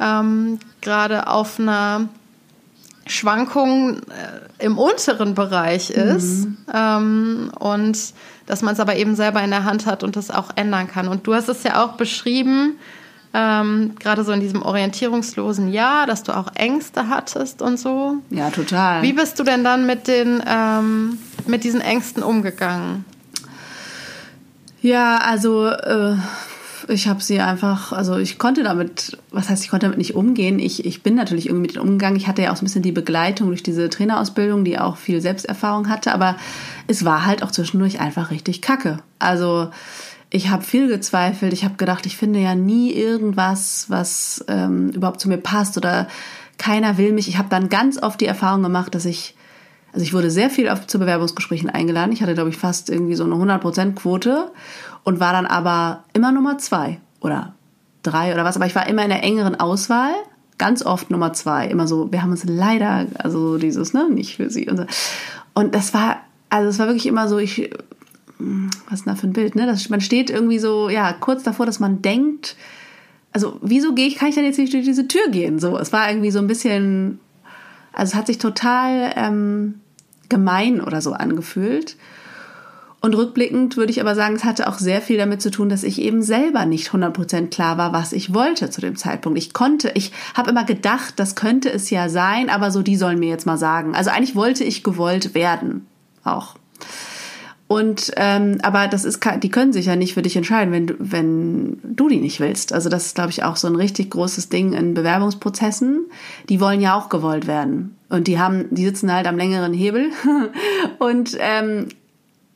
Speaker 1: ähm, gerade auf einer Schwankung äh, im unteren Bereich ist mhm. ähm, und dass man es aber eben selber in der Hand hat und das auch ändern kann. Und du hast es ja auch beschrieben, ähm, gerade so in diesem orientierungslosen Jahr, dass du auch Ängste hattest und so.
Speaker 2: Ja, total.
Speaker 1: Wie bist du denn dann mit, den, ähm, mit diesen Ängsten umgegangen?
Speaker 2: Ja, also äh, ich habe sie einfach, also ich konnte damit, was heißt, ich konnte damit nicht umgehen. Ich, ich bin natürlich irgendwie mit ihnen umgegangen. Ich hatte ja auch so ein bisschen die Begleitung durch diese Trainerausbildung, die auch viel Selbsterfahrung hatte, aber es war halt auch zwischendurch einfach richtig kacke. Also ich habe viel gezweifelt. Ich habe gedacht, ich finde ja nie irgendwas, was ähm, überhaupt zu mir passt oder keiner will mich. Ich habe dann ganz oft die Erfahrung gemacht, dass ich also ich wurde sehr viel auf, zu Bewerbungsgesprächen eingeladen. Ich hatte, glaube ich, fast irgendwie so eine 100%-Quote und war dann aber immer Nummer zwei oder drei oder was. Aber ich war immer in der engeren Auswahl, ganz oft Nummer zwei. Immer so, wir haben uns leider, also dieses, ne, nicht für sie. Und, so. und das war, also es war wirklich immer so, ich, was ist denn da für ein Bild, ne? Das, man steht irgendwie so, ja, kurz davor, dass man denkt, also wieso gehe ich, kann ich dann jetzt nicht durch diese Tür gehen? So, es war irgendwie so ein bisschen, also es hat sich total ähm, gemein oder so angefühlt. Und rückblickend würde ich aber sagen, es hatte auch sehr viel damit zu tun, dass ich eben selber nicht 100% klar war, was ich wollte zu dem Zeitpunkt. Ich konnte, ich habe immer gedacht, das könnte es ja sein, aber so die sollen mir jetzt mal sagen. Also eigentlich wollte ich gewollt werden auch. Und ähm, aber das ist, die können sich ja nicht für dich entscheiden, wenn du, wenn du die nicht willst. Also das ist, glaube ich, auch so ein richtig großes Ding in Bewerbungsprozessen. Die wollen ja auch gewollt werden und die haben, die sitzen halt am längeren Hebel <laughs> und ähm,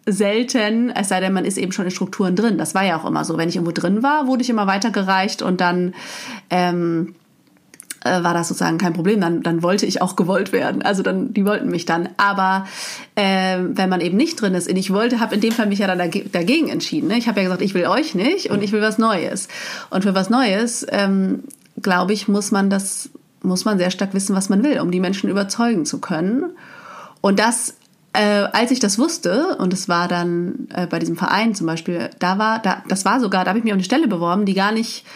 Speaker 2: selten, es sei denn, man ist eben schon in Strukturen drin. Das war ja auch immer so. Wenn ich irgendwo drin war, wurde ich immer weitergereicht und dann ähm, äh, war das sozusagen kein Problem. Dann, dann wollte ich auch gewollt werden. Also dann, die wollten mich dann. Aber äh, wenn man eben nicht drin ist, und ich wollte, habe in dem Fall mich ja dann dagegen entschieden. Ne? Ich habe ja gesagt, ich will euch nicht und ich will was Neues. Und für was Neues, ähm, glaube ich, muss man das, muss man sehr stark wissen, was man will, um die Menschen überzeugen zu können. Und das äh, als ich das wusste, und es war dann äh, bei diesem Verein zum Beispiel, da war, da, das war sogar, da habe ich mich auf eine Stelle beworben, die gar nicht,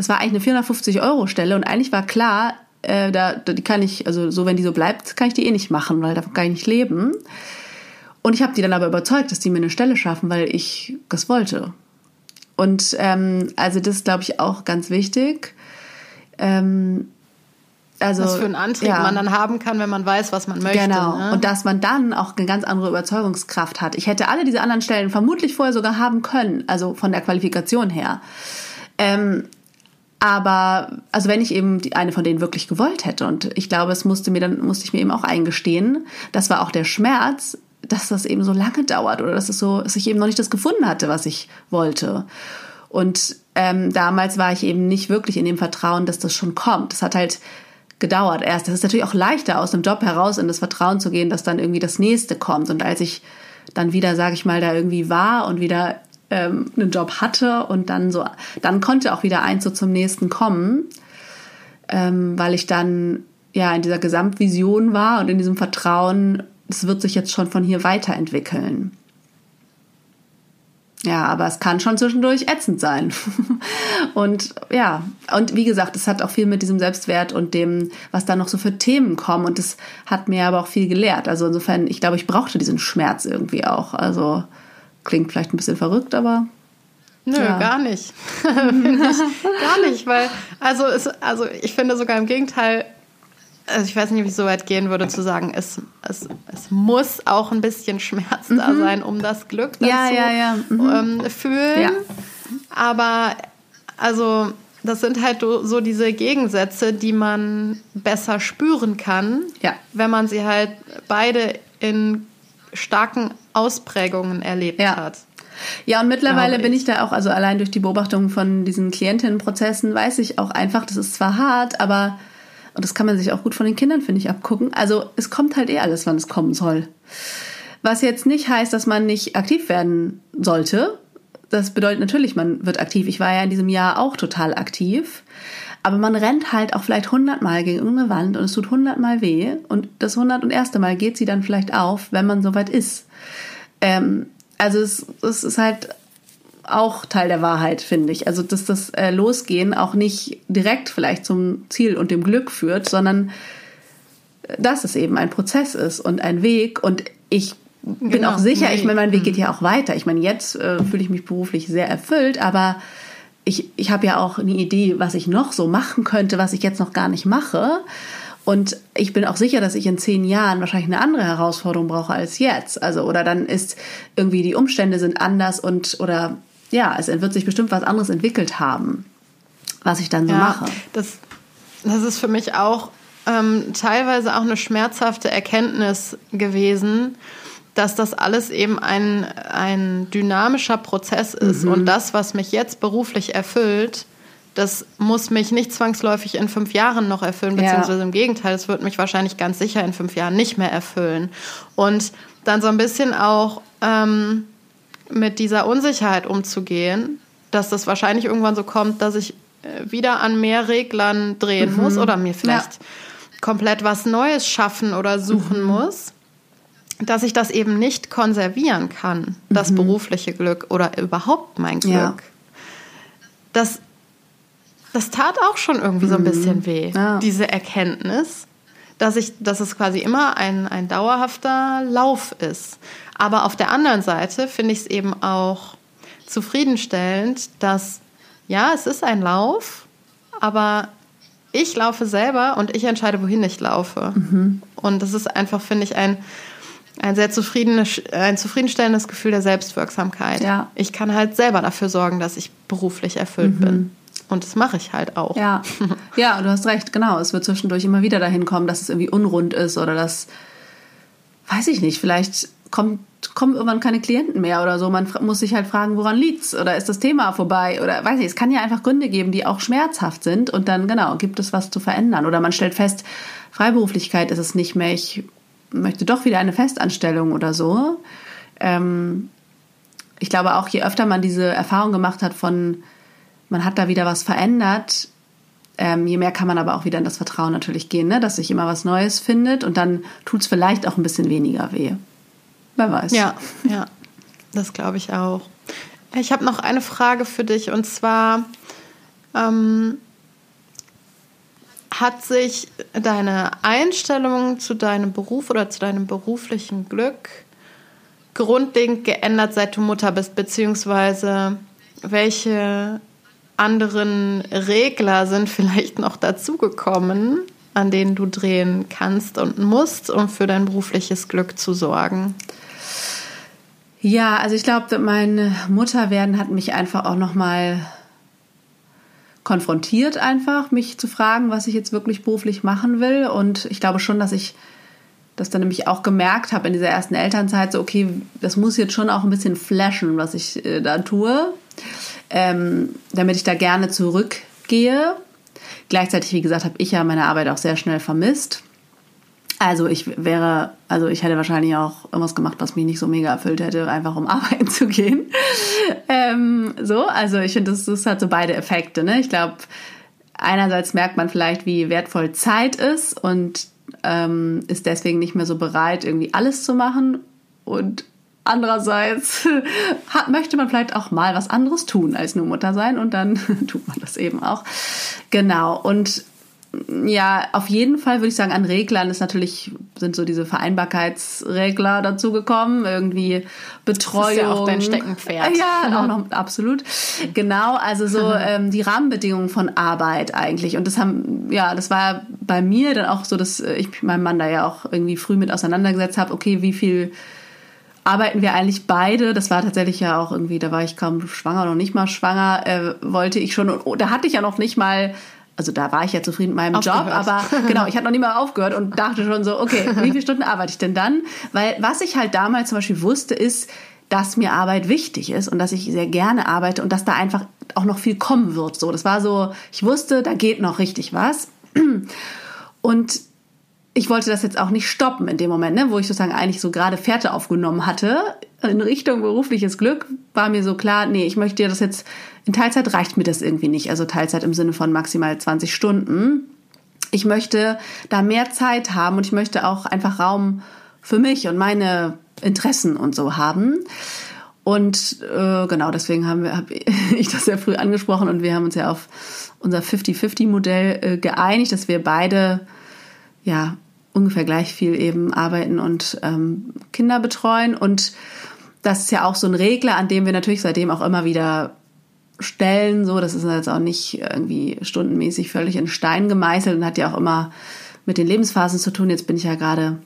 Speaker 2: das war eigentlich eine 450 Euro Stelle und eigentlich war klar, äh, da, die kann ich, also so wenn die so bleibt, kann ich die eh nicht machen, weil davon kann ich nicht leben. Und ich habe die dann aber überzeugt, dass die mir eine Stelle schaffen, weil ich das wollte. Und ähm, also das ist, glaube ich, auch ganz wichtig. Ähm,
Speaker 1: also, was für einen Antrieb ja. man dann haben kann, wenn man weiß, was man möchte. Genau.
Speaker 2: Ne? Und dass man dann auch eine ganz andere Überzeugungskraft hat. Ich hätte alle diese anderen Stellen vermutlich vorher sogar haben können, also von der Qualifikation her. Ähm, aber also wenn ich eben die, eine von denen wirklich gewollt hätte und ich glaube, es musste mir dann musste ich mir eben auch eingestehen, das war auch der Schmerz, dass das eben so lange dauert oder dass es so, dass ich eben noch nicht das gefunden hatte, was ich wollte. Und ähm, damals war ich eben nicht wirklich in dem Vertrauen, dass das schon kommt. Das hat halt gedauert erst. Das ist natürlich auch leichter, aus einem Job heraus in das Vertrauen zu gehen, dass dann irgendwie das nächste kommt. Und als ich dann wieder, sage ich mal, da irgendwie war und wieder ähm, einen Job hatte und dann so, dann konnte auch wieder eins so zum nächsten kommen, ähm, weil ich dann ja in dieser Gesamtvision war und in diesem Vertrauen, es wird sich jetzt schon von hier weiterentwickeln. Ja, aber es kann schon zwischendurch ätzend sein. <laughs> und ja, und wie gesagt, es hat auch viel mit diesem Selbstwert und dem, was da noch so für Themen kommen. Und es hat mir aber auch viel gelehrt. Also insofern, ich glaube, ich brauchte diesen Schmerz irgendwie auch. Also klingt vielleicht ein bisschen verrückt, aber.
Speaker 1: Nö, ja. gar <laughs> <laughs> nicht. gar nicht, weil, also, es, also ich finde sogar im Gegenteil, also ich weiß nicht, wie es so weit gehen würde, zu sagen, es, es, es muss auch ein bisschen Schmerz mhm. da sein, um das Glück
Speaker 2: ja, ja, ja.
Speaker 1: Mhm. Ähm, fühlen. Aber also das sind halt so diese Gegensätze, die man besser spüren kann,
Speaker 2: ja.
Speaker 1: wenn man sie halt beide in starken Ausprägungen erlebt
Speaker 2: ja.
Speaker 1: hat.
Speaker 2: Ja, und mittlerweile bin ich da auch, also allein durch die Beobachtung von diesen Klientinnenprozessen, weiß ich auch einfach, das ist zwar hart, aber, und das kann man sich auch gut von den Kindern, finde ich, abgucken. Also es kommt halt eh alles, wann es kommen soll. Was jetzt nicht heißt, dass man nicht aktiv werden sollte. Das bedeutet natürlich, man wird aktiv. Ich war ja in diesem Jahr auch total aktiv. Aber man rennt halt auch vielleicht hundertmal gegen irgendeine Wand und es tut hundertmal weh. Und das hundert und erste Mal geht sie dann vielleicht auf, wenn man soweit ist. Ähm, also es, es ist halt auch Teil der Wahrheit, finde ich. Also dass das äh, Losgehen auch nicht direkt vielleicht zum Ziel und dem Glück führt, sondern dass es eben ein Prozess ist und ein Weg. Und ich bin genau. auch sicher, ich meine, mein Weg geht ja auch weiter. Ich meine, jetzt äh, fühle ich mich beruflich sehr erfüllt, aber ich, ich habe ja auch eine Idee, was ich noch so machen könnte, was ich jetzt noch gar nicht mache. Und ich bin auch sicher, dass ich in zehn Jahren wahrscheinlich eine andere Herausforderung brauche als jetzt. Also, oder dann ist irgendwie die Umstände sind anders und, oder ja, es wird sich bestimmt was anderes entwickelt haben, was ich dann so ja, mache.
Speaker 1: Das, das ist für mich auch ähm, teilweise auch eine schmerzhafte Erkenntnis gewesen, dass das alles eben ein, ein dynamischer Prozess ist. Mhm. Und das, was mich jetzt beruflich erfüllt, das muss mich nicht zwangsläufig in fünf Jahren noch erfüllen, beziehungsweise ja. im Gegenteil, es wird mich wahrscheinlich ganz sicher in fünf Jahren nicht mehr erfüllen. Und dann so ein bisschen auch ähm, mit dieser Unsicherheit umzugehen, dass das wahrscheinlich irgendwann so kommt, dass ich äh, wieder an mehr Reglern drehen mhm. muss oder mir vielleicht ja. komplett was Neues schaffen oder suchen mhm. muss dass ich das eben nicht konservieren kann, das mhm. berufliche Glück oder überhaupt mein Glück. Ja. Das, das tat auch schon irgendwie so ein mhm. bisschen weh, ja. diese Erkenntnis, dass, ich, dass es quasi immer ein, ein dauerhafter Lauf ist. Aber auf der anderen Seite finde ich es eben auch zufriedenstellend, dass ja, es ist ein Lauf, aber ich laufe selber und ich entscheide, wohin ich laufe. Mhm. Und das ist einfach, finde ich, ein ein sehr zufriedenes, ein zufriedenstellendes Gefühl der Selbstwirksamkeit. Ja. Ich kann halt selber dafür sorgen, dass ich beruflich erfüllt mhm. bin. Und das mache ich halt auch.
Speaker 2: Ja. <laughs> ja, du hast recht, genau. Es wird zwischendurch immer wieder dahin kommen, dass es irgendwie unrund ist oder dass, weiß ich nicht, vielleicht kommt, kommen irgendwann keine Klienten mehr oder so. Man muss sich halt fragen, woran liegt's? Oder ist das Thema vorbei? Oder weiß ich, es kann ja einfach Gründe geben, die auch schmerzhaft sind und dann, genau, gibt es was zu verändern. Oder man stellt fest, Freiberuflichkeit ist es nicht mehr. Ich möchte doch wieder eine Festanstellung oder so. Ähm, ich glaube auch, je öfter man diese Erfahrung gemacht hat von, man hat da wieder was verändert, ähm, je mehr kann man aber auch wieder in das Vertrauen natürlich gehen, ne? dass sich immer was Neues findet und dann tut es vielleicht auch ein bisschen weniger weh. Wer weiß.
Speaker 1: Ja, ja, das glaube ich auch. Ich habe noch eine Frage für dich und zwar, ähm, hat sich deine Einstellung zu deinem Beruf oder zu deinem beruflichen Glück grundlegend geändert, seit du Mutter bist? Beziehungsweise welche anderen Regler sind vielleicht noch dazugekommen, an denen du drehen kannst und musst, um für dein berufliches Glück zu sorgen?
Speaker 2: Ja, also ich glaube, mein Mutterwerden hat mich einfach auch noch mal konfrontiert einfach, mich zu fragen, was ich jetzt wirklich beruflich machen will. Und ich glaube schon, dass ich das dann nämlich auch gemerkt habe in dieser ersten Elternzeit, so okay, das muss jetzt schon auch ein bisschen flashen, was ich äh, da tue, ähm, damit ich da gerne zurückgehe. Gleichzeitig, wie gesagt, habe ich ja meine Arbeit auch sehr schnell vermisst. Also ich wäre, also ich hätte wahrscheinlich auch irgendwas gemacht, was mich nicht so mega erfüllt hätte, einfach um <laughs> arbeiten zu gehen. ähm, so, also ich finde, das, das hat so beide Effekte. Ne? Ich glaube, einerseits merkt man vielleicht, wie wertvoll Zeit ist und ähm, ist deswegen nicht mehr so bereit, irgendwie alles zu machen. Und andererseits <laughs> hat, möchte man vielleicht auch mal was anderes tun als nur Mutter sein und dann <laughs> tut man das eben auch. Genau. Und ja, auf jeden Fall würde ich sagen, an Reglern ist natürlich, sind so diese Vereinbarkeitsregler dazugekommen, irgendwie Betreuung. Das ist ja auch
Speaker 1: dein Steckenpferd.
Speaker 2: Ja, <laughs> auch noch, absolut. Genau, also so <laughs> ähm, die Rahmenbedingungen von Arbeit eigentlich. Und das haben, ja, das war bei mir dann auch so, dass ich meinem Mann da ja auch irgendwie früh mit auseinandergesetzt habe, okay, wie viel arbeiten wir eigentlich beide. Das war tatsächlich ja auch irgendwie, da war ich kaum schwanger, noch nicht mal schwanger, äh, wollte ich schon. Und da hatte ich ja noch nicht mal also da war ich ja zufrieden mit meinem aufgehört. Job, aber <laughs> genau, ich hatte noch nie mal aufgehört und dachte schon so, okay, wie viele Stunden arbeite ich denn dann? Weil was ich halt damals zum Beispiel wusste, ist, dass mir Arbeit wichtig ist und dass ich sehr gerne arbeite und dass da einfach auch noch viel kommen wird. So, das war so, ich wusste, da geht noch richtig was. Und ich wollte das jetzt auch nicht stoppen in dem Moment, ne, wo ich sozusagen eigentlich so gerade Fährte aufgenommen hatte in Richtung berufliches Glück, war mir so klar, nee, ich möchte das jetzt, in Teilzeit reicht mir das irgendwie nicht. Also Teilzeit im Sinne von maximal 20 Stunden. Ich möchte da mehr Zeit haben und ich möchte auch einfach Raum für mich und meine Interessen und so haben. Und äh, genau deswegen haben wir, habe <laughs> ich das sehr früh angesprochen und wir haben uns ja auf unser 50-50-Modell äh, geeinigt, dass wir beide ja ungefähr gleich viel eben arbeiten und ähm, Kinder betreuen. Und das ist ja auch so ein Regler, an dem wir natürlich seitdem auch immer wieder stellen. So, das ist jetzt auch nicht irgendwie stundenmäßig völlig in Stein gemeißelt und hat ja auch immer mit den Lebensphasen zu tun. Jetzt bin ich ja gerade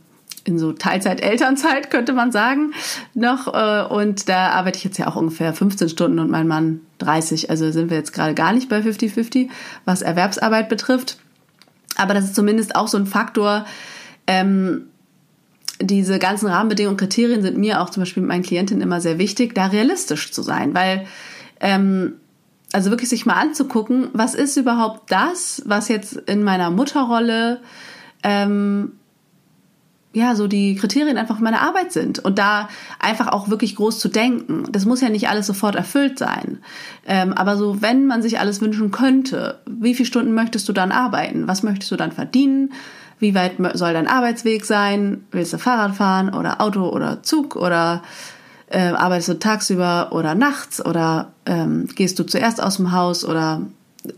Speaker 2: in so Teilzeit-Elternzeit, könnte man sagen, noch. Äh, und da arbeite ich jetzt ja auch ungefähr 15 Stunden und mein Mann 30. Also sind wir jetzt gerade gar nicht bei 50-50, was Erwerbsarbeit betrifft. Aber das ist zumindest auch so ein Faktor, ähm, diese ganzen Rahmenbedingungen, Kriterien sind mir auch zum Beispiel mit meinen Klientinnen immer sehr wichtig, da realistisch zu sein, weil ähm, also wirklich sich mal anzugucken, was ist überhaupt das, was jetzt in meiner Mutterrolle ähm, ja, so die Kriterien einfach meiner Arbeit sind und da einfach auch wirklich groß zu denken. Das muss ja nicht alles sofort erfüllt sein. Ähm, aber so, wenn man sich alles wünschen könnte, wie viele Stunden möchtest du dann arbeiten? Was möchtest du dann verdienen? Wie weit soll dein Arbeitsweg sein? Willst du Fahrrad fahren oder Auto oder Zug oder äh, arbeitest du tagsüber oder nachts oder ähm, gehst du zuerst aus dem Haus oder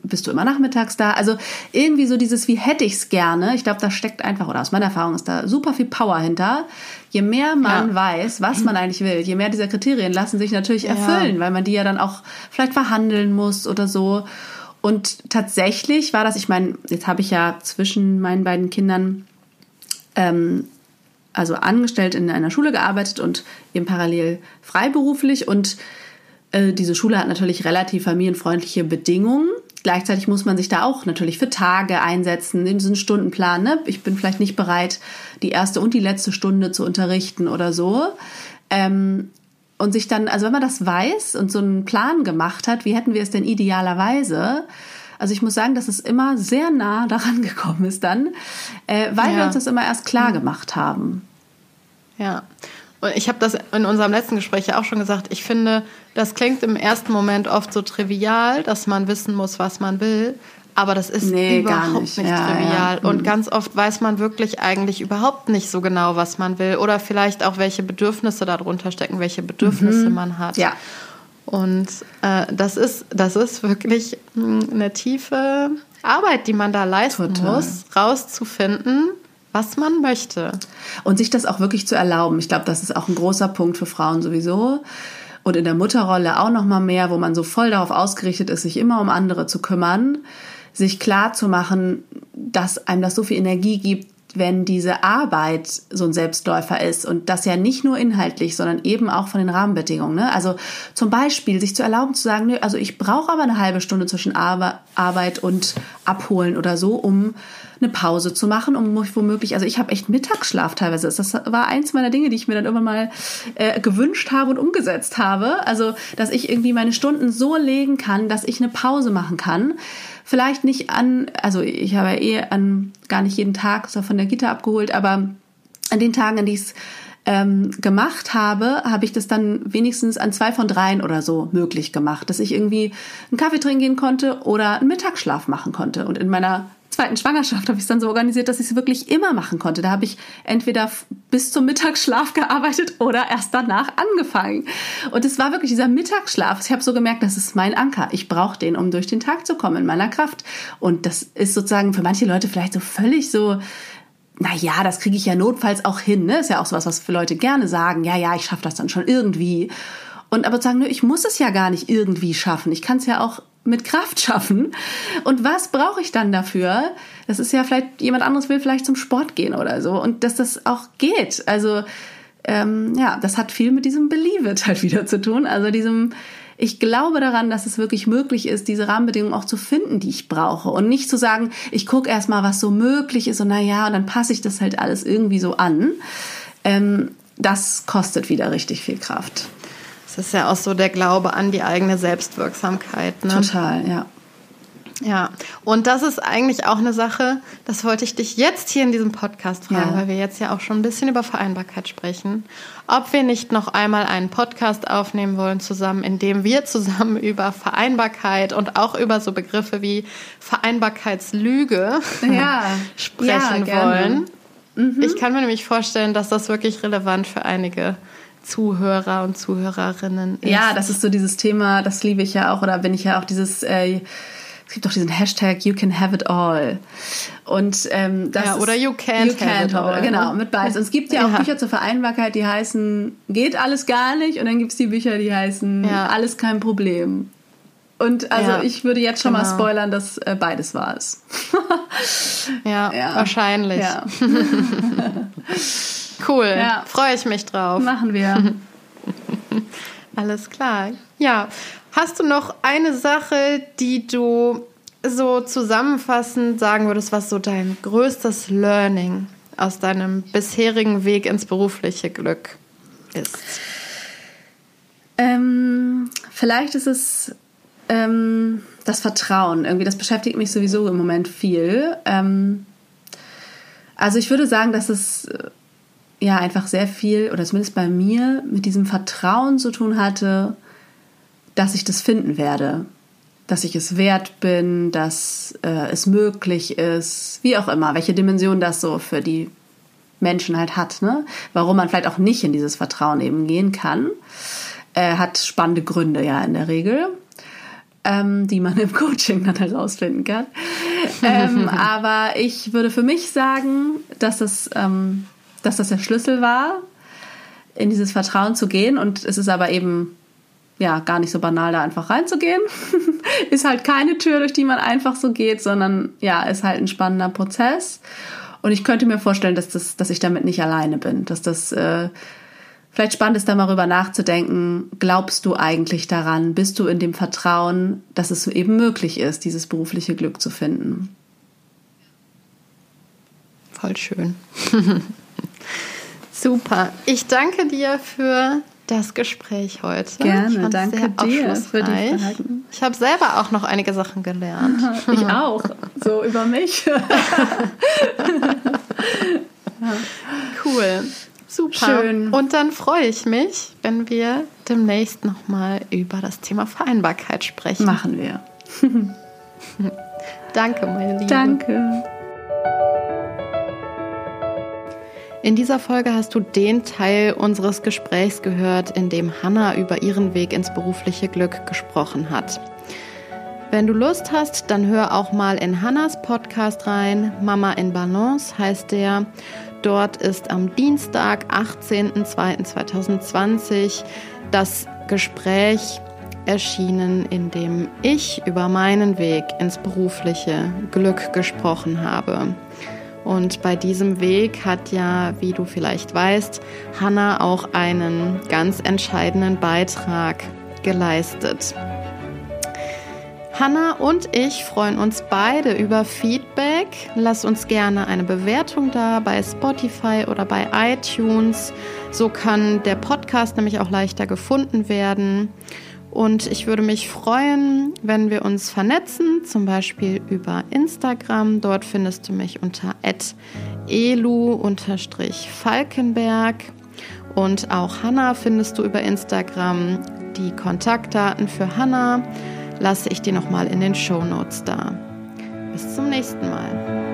Speaker 2: bist du immer nachmittags da? Also irgendwie so dieses, wie hätte ich es gerne. Ich glaube, da steckt einfach, oder aus meiner Erfahrung ist da super viel Power hinter. Je mehr man ja. weiß, was man eigentlich will, je mehr dieser Kriterien lassen sich natürlich erfüllen, ja. weil man die ja dann auch vielleicht verhandeln muss oder so. Und tatsächlich war das, ich meine, jetzt habe ich ja zwischen meinen beiden Kindern ähm, also angestellt in einer Schule gearbeitet und eben parallel freiberuflich und äh, diese Schule hat natürlich relativ familienfreundliche Bedingungen. Gleichzeitig muss man sich da auch natürlich für Tage einsetzen, in diesen Stundenplan. Ne? Ich bin vielleicht nicht bereit, die erste und die letzte Stunde zu unterrichten oder so. Ähm, und sich dann, also wenn man das weiß und so einen Plan gemacht hat, wie hätten wir es denn idealerweise? Also ich muss sagen, dass es immer sehr nah <laughs> daran gekommen ist dann, äh, weil ja. wir uns das immer erst klar gemacht haben.
Speaker 1: Ja, und ich habe das in unserem letzten Gespräch ja auch schon gesagt. Ich finde, das klingt im ersten Moment oft so trivial, dass man wissen muss, was man will. Aber das ist nee, überhaupt nicht, nicht ja, trivial. Ja. Und mhm. ganz oft weiß man wirklich eigentlich überhaupt nicht so genau, was man will. Oder vielleicht auch, welche Bedürfnisse darunter stecken, welche Bedürfnisse mhm. man hat. Ja. Und äh, das, ist, das ist wirklich hm, eine tiefe Arbeit, die man da leisten Total. muss, rauszufinden, was man möchte.
Speaker 2: Und sich das auch wirklich zu erlauben. Ich glaube, das ist auch ein großer Punkt für Frauen sowieso. Und in der Mutterrolle auch noch mal mehr, wo man so voll darauf ausgerichtet ist, sich immer um andere zu kümmern, sich klar zu machen, dass einem das so viel Energie gibt, wenn diese Arbeit so ein Selbstläufer ist und das ja nicht nur inhaltlich, sondern eben auch von den Rahmenbedingungen. Ne? Also zum Beispiel sich zu erlauben zu sagen, nö, also ich brauche aber eine halbe Stunde zwischen Arbeit und Abholen oder so, um eine Pause zu machen, um womöglich, also ich habe echt Mittagsschlaf teilweise. Das war eins meiner Dinge, die ich mir dann irgendwann mal äh, gewünscht habe und umgesetzt habe. Also, dass ich irgendwie meine Stunden so legen kann, dass ich eine Pause machen kann vielleicht nicht an, also ich habe ja eh an gar nicht jeden Tag so von der Kita abgeholt, aber an den Tagen, an die ich ähm, gemacht habe, habe ich das dann wenigstens an zwei von dreien oder so möglich gemacht, dass ich irgendwie einen Kaffee trinken gehen konnte oder einen Mittagsschlaf machen konnte. Und in meiner zweiten Schwangerschaft habe ich es dann so organisiert, dass ich es wirklich immer machen konnte. Da habe ich entweder bis zum Mittagsschlaf gearbeitet oder erst danach angefangen. Und es war wirklich dieser Mittagsschlaf. Ich habe so gemerkt, das ist mein Anker. Ich brauche den, um durch den Tag zu kommen in meiner Kraft. Und das ist sozusagen für manche Leute vielleicht so völlig so na ja, das kriege ich ja notfalls auch hin. Ne? Ist ja auch sowas, was für Leute gerne sagen. Ja, ja, ich schaffe das dann schon irgendwie. Und aber sagen, nö, ich muss es ja gar nicht irgendwie schaffen. Ich kann es ja auch mit Kraft schaffen. Und was brauche ich dann dafür? Das ist ja vielleicht, jemand anderes will vielleicht zum Sport gehen oder so. Und dass das auch geht. Also ähm, ja, das hat viel mit diesem Believe it halt wieder zu tun. Also diesem, ich glaube daran, dass es wirklich möglich ist, diese Rahmenbedingungen auch zu finden, die ich brauche. Und nicht zu sagen, ich gucke erstmal, was so möglich ist und naja, und dann passe ich das halt alles irgendwie so an. Ähm, das kostet wieder richtig viel Kraft.
Speaker 1: Das ist ja auch so der Glaube an die eigene Selbstwirksamkeit. Ne?
Speaker 2: Total, ja.
Speaker 1: Ja, und das ist eigentlich auch eine Sache, das wollte ich dich jetzt hier in diesem Podcast fragen, ja. weil wir jetzt ja auch schon ein bisschen über Vereinbarkeit sprechen, ob wir nicht noch einmal einen Podcast aufnehmen wollen zusammen, in dem wir zusammen <laughs> über Vereinbarkeit und auch über so Begriffe wie Vereinbarkeitslüge ja. <laughs> sprechen ja, wollen. Mhm. Ich kann mir nämlich vorstellen, dass das wirklich relevant für einige Zuhörer und Zuhörerinnen
Speaker 2: ist. Ja, das ist so dieses Thema, das liebe ich ja auch, oder bin ich ja auch dieses äh, es gibt doch diesen Hashtag You can have it all. Und ähm, das
Speaker 1: ja, oder You can't, you can't have it all.
Speaker 2: Genau, mit beides. Und es gibt ja auch <laughs> ja. Bücher zur Vereinbarkeit, die heißen Geht alles gar nicht. Und dann gibt es die Bücher, die heißen ja. Alles kein Problem. Und also ja, ich würde jetzt schon genau. mal spoilern, dass äh, beides war es. <laughs>
Speaker 1: ja, wahrscheinlich. <laughs> cool. Freue ich mich drauf.
Speaker 2: Machen wir. <laughs>
Speaker 1: Alles klar. Ja, Hast du noch eine Sache, die du so zusammenfassend sagen würdest, was so dein größtes Learning aus deinem bisherigen Weg ins berufliche Glück ist?
Speaker 2: Ähm, vielleicht ist es ähm, das Vertrauen. Irgendwie, das beschäftigt mich sowieso im Moment viel. Ähm, also ich würde sagen, dass es ja einfach sehr viel, oder zumindest bei mir, mit diesem Vertrauen zu tun hatte, dass ich das finden werde, dass ich es wert bin, dass äh, es möglich ist, wie auch immer, welche Dimension das so für die Menschen halt hat, ne? Warum man vielleicht auch nicht in dieses Vertrauen eben gehen kann, äh, hat spannende Gründe ja in der Regel, ähm, die man <laughs> im Coaching dann herausfinden kann. <laughs> ähm, aber ich würde für mich sagen, dass das, ähm, dass das der Schlüssel war, in dieses Vertrauen zu gehen. Und es ist aber eben ja, gar nicht so banal, da einfach reinzugehen. <laughs> ist halt keine Tür, durch die man einfach so geht, sondern ja, ist halt ein spannender Prozess. Und ich könnte mir vorstellen, dass, das, dass ich damit nicht alleine bin, dass das äh, vielleicht spannend ist, da mal rüber nachzudenken. Glaubst du eigentlich daran? Bist du in dem Vertrauen, dass es eben möglich ist, dieses berufliche Glück zu finden?
Speaker 1: Voll schön. <laughs> Super. Ich danke dir für das Gespräch heute.
Speaker 2: Gerne, danke dir für die Fragen.
Speaker 1: Ich habe selber auch noch einige Sachen gelernt. <laughs>
Speaker 2: Ich auch, so über mich. <laughs>
Speaker 1: cool, super. Schön. Und dann freue ich mich, wenn wir demnächst nochmal über das Thema Vereinbarkeit sprechen.
Speaker 2: Machen wir. <laughs>
Speaker 1: Danke, meine Liebe.
Speaker 2: Danke.
Speaker 1: In dieser Folge hast du den Teil unseres Gesprächs gehört, in dem Hannah über ihren Weg ins berufliche Glück gesprochen hat. Wenn du Lust hast, dann hör auch mal in Hannas Podcast rein. Mama in Balance heißt der. Dort ist am Dienstag, 18.02.2020, das Gespräch erschienen, in dem ich über meinen Weg ins berufliche Glück gesprochen habe. Und bei diesem Weg hat ja, wie du vielleicht weißt, Hannah auch einen ganz entscheidenden Beitrag geleistet. Hannah und ich freuen uns beide über Feedback. Lass uns gerne eine Bewertung da bei Spotify oder bei iTunes. So kann der Podcast nämlich auch leichter gefunden werden. Und ich würde mich freuen, wenn wir uns vernetzen, zum Beispiel über Instagram. Dort findest du mich unter elu-falkenberg. Und auch Hanna findest du über Instagram. Die Kontaktdaten für Hanna lasse ich dir nochmal in den Show Notes da. Bis zum nächsten Mal.